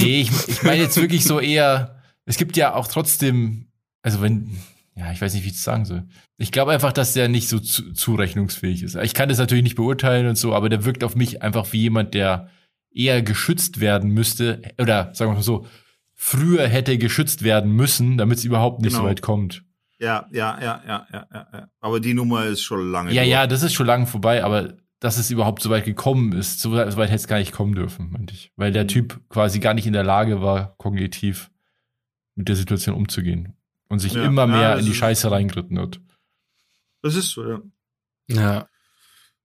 nee, ich, ich meine jetzt wirklich so eher, es gibt ja auch trotzdem, also wenn, ja, ich weiß nicht, wie ich das sagen soll. Ich glaube einfach, dass der nicht so zu, zurechnungsfähig ist. Ich kann das natürlich nicht beurteilen und so, aber der wirkt auf mich einfach wie jemand, der eher geschützt werden müsste, oder sagen wir mal so, früher hätte geschützt werden müssen, damit es überhaupt nicht
Genau.
so weit kommt.
ja, ja, ja, ja, ja, ja, ja. Aber die Nummer ist schon lange.
Ja,
durch.
ja, das ist schon lange vorbei, aber dass es überhaupt so weit gekommen ist, so weit, so weit hätte es gar nicht kommen dürfen, meinte ich. Weil der
Mhm.
Typ quasi gar nicht in der Lage war, kognitiv mit der Situation umzugehen. Und sich
Ja,
immer
ja,
mehr
das
in die
ist-
Scheiße reingeritten hat.
Das ist so, ja.
Ja.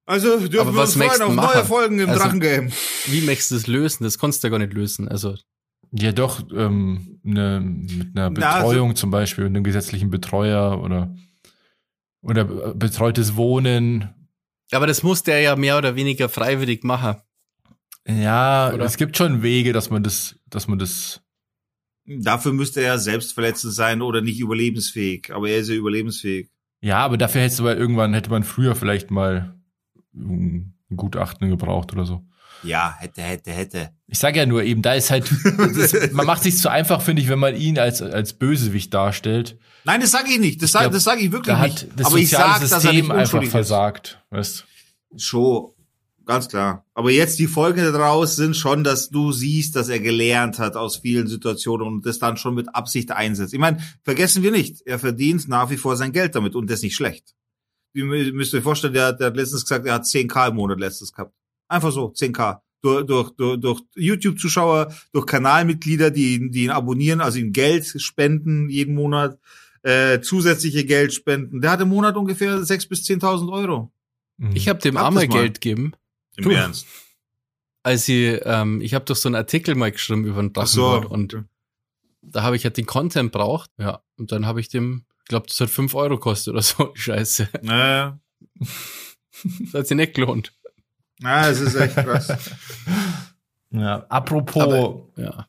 Also dürfen
Aber
wir
was
uns freuen auf
du
neue
machen?
Folgen im
Also-
Drachengame.
Wie möchtest du das lösen? Das kannst du ja gar nicht lösen. Also,
Ja, doch, ähm, ne, mit einer
Na, also-
Betreuung zum Beispiel, mit einem gesetzlichen Betreuer oder, oder be- betreutes Wohnen.
Aber das muss der ja mehr oder weniger freiwillig machen.
Ja,
Oder?
es gibt schon Wege, dass man das, dass man das
Dafür müsste er selbstverletzend sein oder nicht überlebensfähig. Aber er ist ja überlebensfähig.
Ja, aber dafür hättest du mal irgendwann, hätte man früher vielleicht mal ein Gutachten gebraucht oder so.
Ja, hätte, hätte, hätte.
Ich sage ja nur eben, da ist halt, das, man macht sich zu einfach, finde ich, wenn man ihn als, als Bösewicht darstellt.
Nein, das sage ich nicht. Das sage sag ich wirklich
Da hat
nicht.
das
Aber ich
soziale
sag, dass er nicht
System einfach
ist.
versagt. Weißt?
Schon, ganz klar. Aber jetzt die Folgen daraus sind schon, dass du siehst, dass er gelernt hat aus vielen Situationen und das dann schon mit Absicht einsetzt. Ich meine, vergessen wir nicht, er verdient nach wie vor sein Geld damit und das nicht schlecht. Ihr mü- müsst euch vorstellen, der, der hat letztens gesagt, er hat 10k im Monat letztes gehabt. Einfach so, 10k. Durch, durch, durch, durch YouTube-Zuschauer, durch Kanalmitglieder, die, ihn- die ihn abonnieren, also ihm Geld spenden jeden Monat, äh, zusätzliche Geld spenden. Der hat im Monat ungefähr 6.000 bis 10.000 Euro.
Mhm.
Ich habe dem
mal.
Geld gegeben,
Im
Du.
Ernst.
als ich, ähm, ich habe doch so einen Artikel mal geschrieben über den
Ach so.
Drachenlord und da habe ich halt den Content braucht, ja, und dann habe ich dem, ich glaube, das hat fünf Euro gekostet oder so, Scheiße.
Naja.
Das hat sich nicht gelohnt.
Ja, es ist echt krass.
Ja, apropos,
Aber- Ja.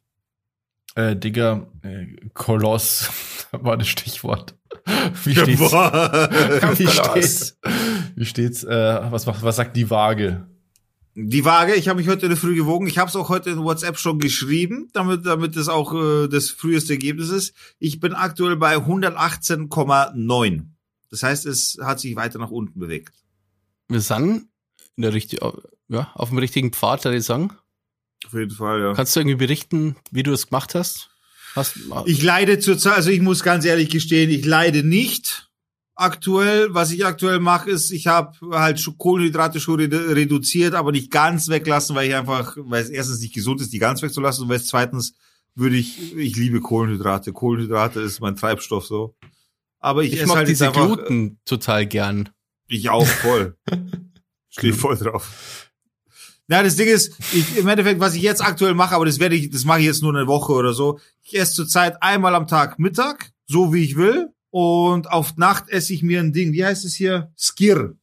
äh, Digga, äh, Koloss war das Stichwort. Wie steht's? Wie steht's? Wie steht's? Äh, was, macht- was sagt die Waage?
Die Waage, ich habe mich heute in der Früh gewogen. Ich habe es auch heute in WhatsApp schon geschrieben, damit damit das auch äh, das früheste Ergebnis ist. Ich bin aktuell bei 118,9. Das heißt, es hat sich weiter nach unten bewegt.
Wir sind in der richtig, ja, auf dem richtigen Pfad, würde ich sagen.
Auf jeden Fall, ja.
Kannst du irgendwie berichten, wie du es gemacht hast? hast
Ich leide zurzeit, also ich muss ganz ehrlich gestehen, ich leide nicht aktuell. Was ich aktuell mache, ist, ich habe halt Kohlenhydrate schon redu- reduziert, aber nicht ganz weglassen, weil ich einfach, weil es erstens nicht gesund ist, die ganz wegzulassen und weil es zweitens würde ich, ich liebe Kohlenhydrate. Kohlenhydrate ist mein Treibstoff so. Aber ich,
ich
esse
mag
halt
diese
einfach,
Gluten total gern.
Ich auch voll. Stehe voll drauf. Na, das Ding ist, ich, im Endeffekt, was ich jetzt aktuell mache, aber das werde ich, das mache ich jetzt nur eine Woche oder so. Ich esse zurzeit einmal am Tag Mittag, so wie ich will. Und auf Nacht esse ich mir ein Ding, wie heißt es hier? Skir.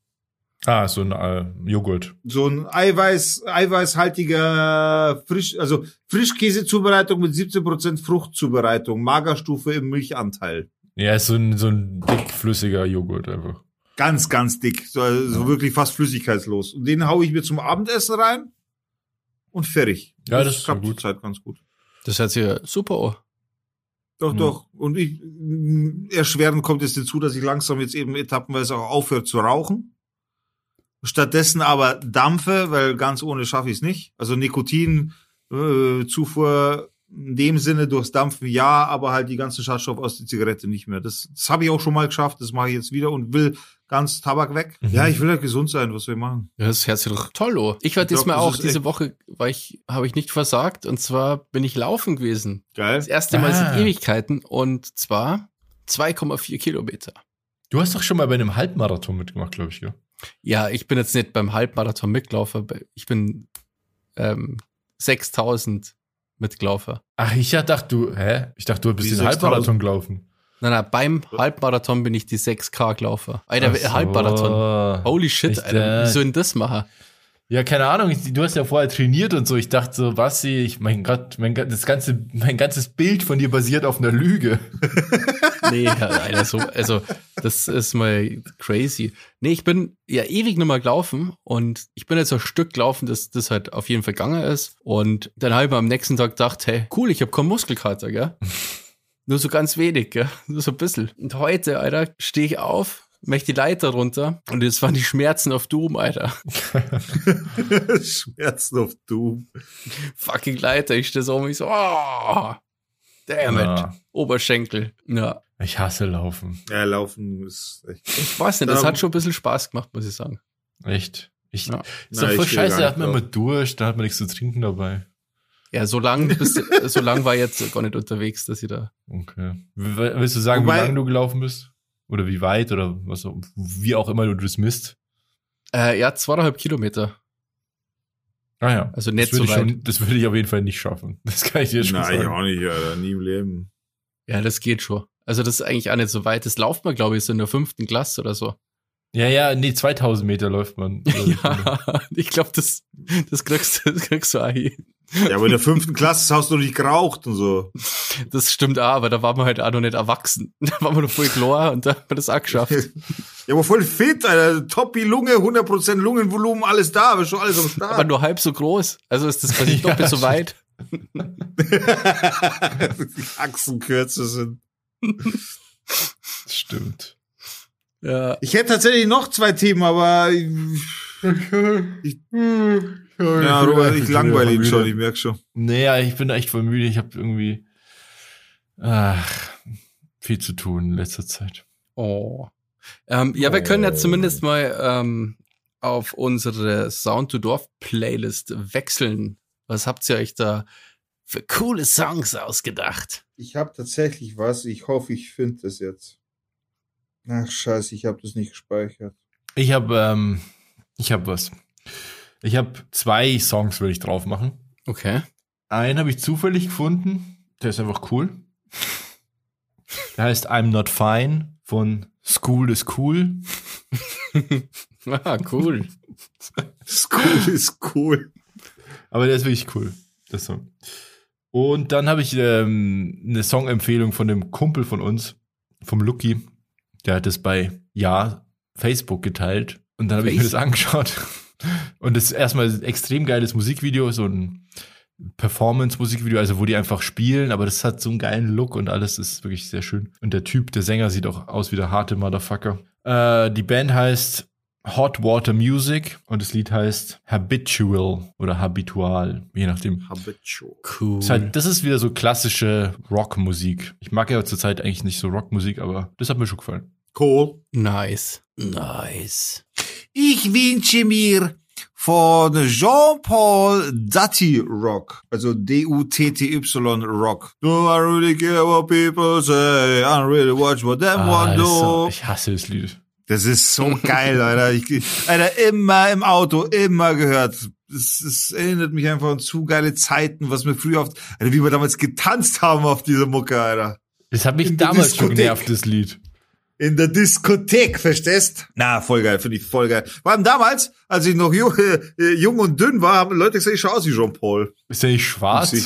Ah, so ein äh, Joghurt.
So ein Eiweiß, eiweißhaltiger Frisch, also Frischkäsezubereitung mit 17% Fruchtzubereitung, Magerstufe im Milchanteil.
Ja, ist so ein, so ein dickflüssiger Joghurt einfach.
Ganz, ganz dick. So, so wirklich fast flüssigkeitslos. Und den hau ich mir zum Abendessen rein und fertig.
Ja, das ist
klappt
gut.
zurzeit ganz gut.
Das hört sich ja super an.
Doch,
Ja.
doch. Und ich, mh, erschwerend kommt es hinzu, dass ich langsam jetzt eben etappenweise auch aufhöre zu rauchen. Stattdessen aber dampfe, weil ganz ohne schaffe ich es nicht. Also Nikotin, äh, Zufuhr in dem Sinne durchs Dampfen ja, aber halt die ganzen Schadstoffe aus der Zigarette nicht mehr. Das, das habe ich auch schon mal geschafft, das mache ich jetzt wieder und will ganz Tabak weg.
Mhm.
Ja, ich will ja gesund sein, was wir machen.
Ja, das hört sich doch toll an. Ich war diesmal auch diese
echt-
Woche, weil ich, habe ich nicht versagt. Und zwar bin ich laufen gewesen.
Geil.
Das erste Mal
Ah.
seit Ewigkeiten. Und zwar 2,4 Kilometer.
Du hast doch schon mal bei einem Halbmarathon mitgemacht, glaube ich, ja.
Ja, ich bin jetzt nicht beim Halbmarathon Mitläufer. Ich bin ähm, 6000 Mitläufer.
Ach, ich dachte, du, hä? Ich dachte, du bist den
6000?
Halbmarathon gelaufen.
Nein, nein, beim Halbmarathon bin ich die 6K gelaufen. Alter,
so.
Halbmarathon. Holy shit,
Echt,
Alter. Wie soll denn das machen?
Ja, keine Ahnung. ich- Du hast ja vorher trainiert und so. Ich dachte so, was ich, mein Gott, mein, das ganze, mein ganzes Bild von dir basiert auf einer Lüge.
Nee, Alter, so, also, das ist mal crazy. Nee, ich bin ja ewig nicht mehr gelaufen und ich bin jetzt ein Stück gelaufen, dass das halt auf jeden Fall gegangen ist. Und dann habe ich mir am nächsten Tag gedacht, hey, cool, ich habe keinen Muskelkater, gell? Nur so ganz wenig, gell? Nur so ein bisschen. Und heute, Alter, stehe ich auf, möchte die Leiter runter und das waren die Schmerzen auf Doom, Alter.
Schmerzen auf Doom.
Fucking Leiter, ich stehe so um mich so, oh, damn it,
Ja.
Oberschenkel. Ja,
Ich hasse Laufen.
Ja, laufen ist echt.
ich weiß nicht, das hat schon ein bisschen Spaß gemacht, muss ich sagen.
Echt. Ich,
Ja.
Ist doch voll scheiße, da hat man immer durch, da hat man nichts zu trinken dabei.
Ja, so lang, bist, du- so lang war ich jetzt gar nicht unterwegs, dass ich da.
Okay. Willst du sagen,
Wobei-
wie lange du gelaufen bist? Oder wie weit oder was, auch- wie auch immer du das misst?
Äh, ja, zweieinhalb Kilometer.
Ah ja.
Also nicht
das
so weit.
schon, Das würde ich auf jeden Fall nicht schaffen. Das kann ich dir schon
Nein, ich
sagen.
auch nicht, Alter. Nie im Leben.
Ja, das geht schon. Also das ist eigentlich auch nicht so weit. Das lauft man, glaube ich, so in der fünften Klasse oder so.
Ja, ja, nee, 2000 Meter läuft man.
Ja, ich glaube, das, das kriegst du, das kriegst du auch hin.
Ja, aber in der fünften Klasse hast du noch nicht geraucht und so.
Das stimmt auch, aber da waren wir halt auch noch nicht erwachsen. Da waren wir noch voll klar und da haben wir das auch geschafft.
Ja, aber voll fit, Alter. Toppi Lunge, 100% Lungenvolumen, alles da, aber schon alles am
Aber
Start.
nur halb so groß. Also ist das quasi
Ja,
doppelt so
stimmt.
weit.
Die Achsen kürzer sind.
Stimmt.
Ja.
Ich hätte tatsächlich noch zwei Themen, aber ich, ja, Robert, ich langweile ihn schon, ich merk schon.
Naja, ich bin echt voll müde. Ich habe irgendwie ach, viel zu tun in letzter Zeit.
Oh. Ähm, ja, wir können ja
Oh.
zumindest mal ähm, auf unsere Sound to Dorf Playlist wechseln. Was habt ihr euch da für coole Songs ausgedacht?
Ich habe tatsächlich was, ich hoffe, ich finde es jetzt. Ach, scheiße, ich habe das nicht gespeichert.
Ich habe ähm, ich habe was. Ich habe zwei Songs, würde ich drauf machen.
Okay.
Einen habe ich zufällig gefunden. Der ist einfach cool. Der heißt I'm Not Fine von School is Cool.
ah, cool.
Ist cool, ist cool.
Aber der ist wirklich cool. Das so. Und dann habe ich ähm, eine Songempfehlung von dem Kumpel von uns, vom Lucky. Der hat das bei Ja Facebook geteilt. Und dann habe ich mir das angeschaut. Und das ist erstmal ein extrem geiles Musikvideo, so ein Performance-Musikvideo, also wo die einfach spielen, aber das hat so einen geilen Look und alles ist wirklich sehr schön. Und der Typ, der Sänger, sieht auch aus wie der harte Motherfucker. Äh, die Band heißt Hot Water Music und das Lied heißt Habitual oder Habitual, je nachdem.
Habitual.
Cool.
Das ist, halt, das ist wieder so klassische Rockmusik. Ich mag ja zurzeit eigentlich nicht so Rockmusik, aber das hat mir schon gefallen.
Cool.
nice. Nice.
Ich wünsche mir von Jean-Paul Dutty Rock, also D-U-T-T-Y Rock. Do I really care what people say? I don't really watch what them
Ah,
want
ist so,
do.
ich hasse das Lied.
Das ist so geil, Alter. Ich, Alter, immer im Auto, immer gehört. Es, es erinnert mich einfach an zu geile Zeiten, was wir früher oft, Alter, wie wir damals getanzt haben auf diese Mucke, Alter.
Das hat mich
In
damals schon genervt, das Lied.
In der Diskothek, verstehst? Na, voll geil, finde ich voll geil. Vor allem damals, als ich noch jung, äh, jung und dünn war, haben Leute gesagt, ich schaue aus wie Jean-Paul.
Ist der nicht schwarz?
Upsi.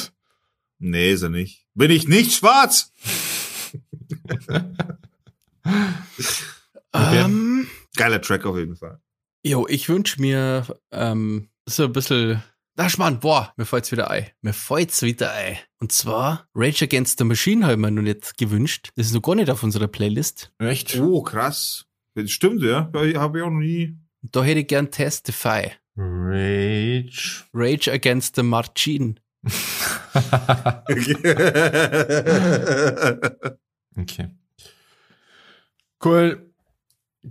Nee, ist er nicht. Bin ich nicht schwarz?
Okay.
Ähm,
Geiler Track auf jeden Fall.
jo, ich wünsch mir ähm, so ein bisschen. Na, Schmarrn, boah, mir fällt's wieder ein. Mir fällt's wieder ein. Und zwar Rage Against the Machine habe ich mir noch nicht gewünscht. Das ist noch gar nicht auf unserer Playlist.
Echt?
Oh, krass. Das stimmt, ja. Habe ich auch noch nie.
Da hätte ich gern Testify.
Rage.
Rage Against the Machine.
okay. Cool.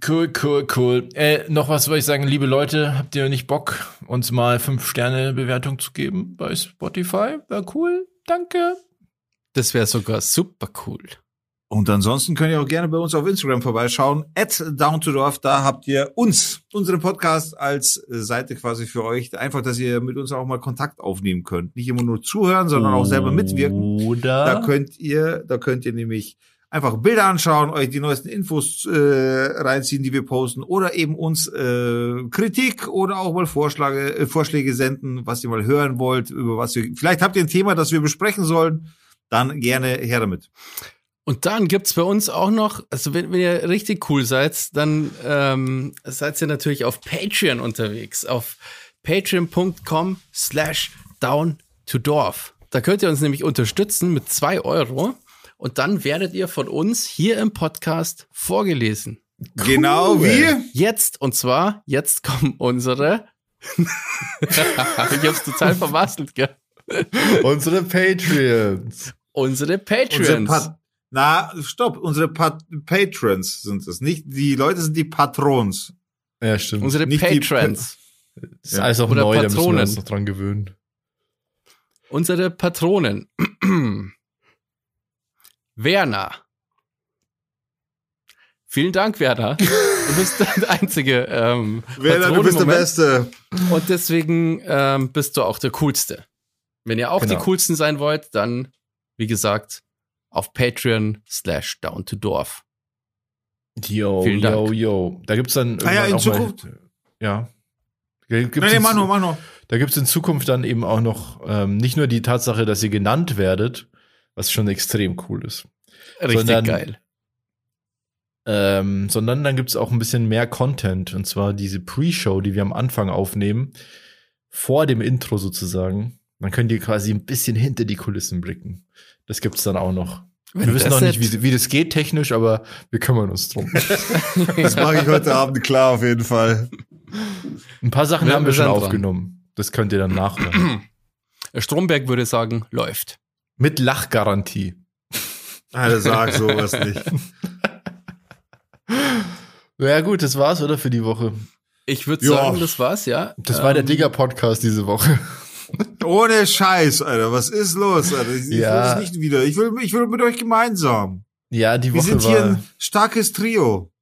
Cool, cool, cool. Äh, noch was wollte ich sagen, liebe Leute, habt ihr nicht Bock, uns mal fünf Sterne Bewertung zu geben bei Spotify? Wäre cool. Danke.
Das wäre sogar super cool.
Und ansonsten könnt ihr auch gerne bei uns auf Instagram vorbeischauen. At Down to Dorf, da habt ihr uns, unseren Podcast als Seite quasi für euch. Einfach, dass ihr mit uns auch mal Kontakt aufnehmen könnt. Nicht immer nur zuhören, sondern auch selber mitwirken.
Oder?
Da könnt ihr, da könnt ihr nämlich einfach Bilder anschauen, euch die neuesten Infos äh, reinziehen, die wir posten, oder eben uns äh, Kritik oder auch mal Vorschläge, äh, Vorschläge senden, was ihr mal hören wollt, über was wir. Vielleicht habt ihr ein Thema, das wir besprechen sollen, dann gerne her damit.
Und dann gibt's bei uns auch noch, also wenn, wenn ihr richtig cool seid, dann ähm, seid ihr natürlich auf Patreon unterwegs, auf patreon.com slash down to Dorf. Da könnt ihr uns nämlich unterstützen mit zwei Euro und dann werdet ihr von uns hier im Podcast vorgelesen.
Genau wie.
Jetzt, und zwar, jetzt kommen unsere ich hab's total vermasselt, gell?
Unsere Patreons.
Unsere
Unsere
Patreons.
Pat Na, stopp, unsere Pat Patrons sind es. Nicht, die Leute sind die Patrons.
Ja, stimmt.
unsere
nicht
Patrons.
das ist alles auch
Oder
neu, da müssen wir
Patronen.
uns noch dran gewöhnen.
Unsere Patronen. Werner. Vielen Dank, Werner. Du bist der einzige ähm,
Werner, du bist der. Beste.
Und deswegen ähm, bist du auch der Coolste. Wenn ihr auch
Genau.
die Coolsten sein wollt, dann, wie gesagt, auf Patreon slash down to Dorf.
Yo,
Vielen
yo,
Dank.
yo. Da gibt's dann
Ah ja, in
auch
Zukunft.
Mal, ja. Da gibt's
Nee, nee,
in-
mach nur, mach nur.
Da gibt's in Zukunft dann eben auch noch ähm, nicht nur die Tatsache, dass ihr genannt werdet, was schon extrem cool ist,
Richtig
Sondern-
geil.
ähm, sondern dann gibt's auch ein bisschen mehr Content. Und zwar diese Pre-Show, die wir am Anfang aufnehmen, vor dem Intro sozusagen. Dann könnt ihr quasi ein bisschen hinter die Kulissen blicken. Das gibt's dann auch noch.
Wenn
wir wissen noch nicht, wie, wie das geht technisch, aber wir kümmern uns drum.
Das mache ich heute Abend klar auf jeden Fall.
Ein paar Sachen
Wir-
haben wir schon
dran.
aufgenommen. Das könnt ihr dann nachhören.
Stromberg würde sagen, läuft.
Mit Lachgarantie.
Alter, sag sowas nicht.
Ja gut, das war's, oder, für die Woche.
Ich würde sagen, das war's, ja.
Das war der
Ähm,
Digger-Podcast diese Woche.
Ohne Scheiß, Alter. Was ist los, Alter? Ich, ich will
Ja.
das nicht wieder. Ich will, ich will mit euch gemeinsam.
Ja, die
Wir
Woche
sind hier
war.
ein starkes Trio.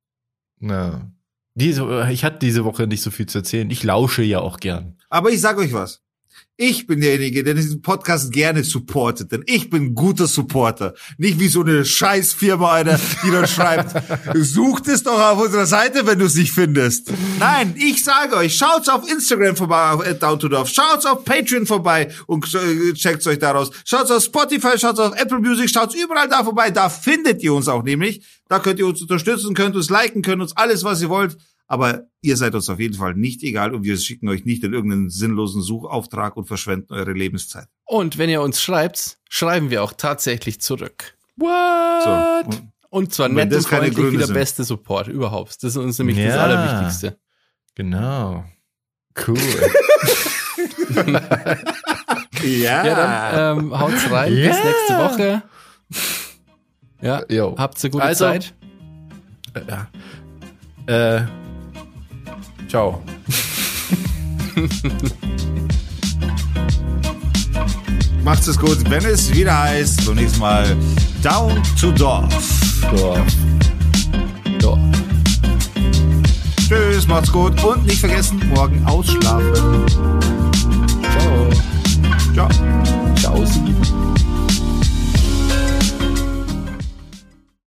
Na, diese, ich hatte diese Woche nicht so viel zu erzählen. Ich lausche ja auch gern.
Aber ich sag euch was. Ich bin derjenige, der diesen Podcast gerne supportet, denn ich bin ein guter Supporter. Nicht wie so eine Scheißfirma, Alter, die dann schreibt, sucht es doch auf unserer Seite, wenn du es nicht findest. Nein, ich sage euch, schaut's auf Instagram vorbei, auf Down to Dorf, schaut's auf Patreon vorbei und äh, checkt's euch daraus. Schaut's auf Spotify, schaut's auf Apple Music, schaut's überall da vorbei, da findet ihr uns auch nämlich. Da könnt ihr uns unterstützen, könnt uns liken, könnt uns alles, was ihr wollt. Aber ihr seid uns auf jeden Fall nicht egal und wir schicken euch nicht in irgendeinen sinnlosen Suchauftrag und verschwenden eure Lebenszeit.
Und wenn ihr uns schreibt, schreiben wir auch tatsächlich zurück.
What?
So. Und
Und zwar nett und
das keine
freundlich wie
Gründe
der
sind.
beste Support überhaupt. Das ist uns nämlich das
Ja.
Allerwichtigste.
Genau. Cool.
Ja,
Ja, dann ähm, haut's rein. Bis
Ja.
nächste Woche. Ja,
Jo.
habt eine gute
Also-
Zeit.
Ja. Äh. Ciao.
macht's es gut, wenn es wieder heißt, beim nächsten Mal Down to Dorf.
Dorf.
Ja.
Tschüss, macht's gut und nicht vergessen, morgen ausschlafen.
Ciao.
Ciao.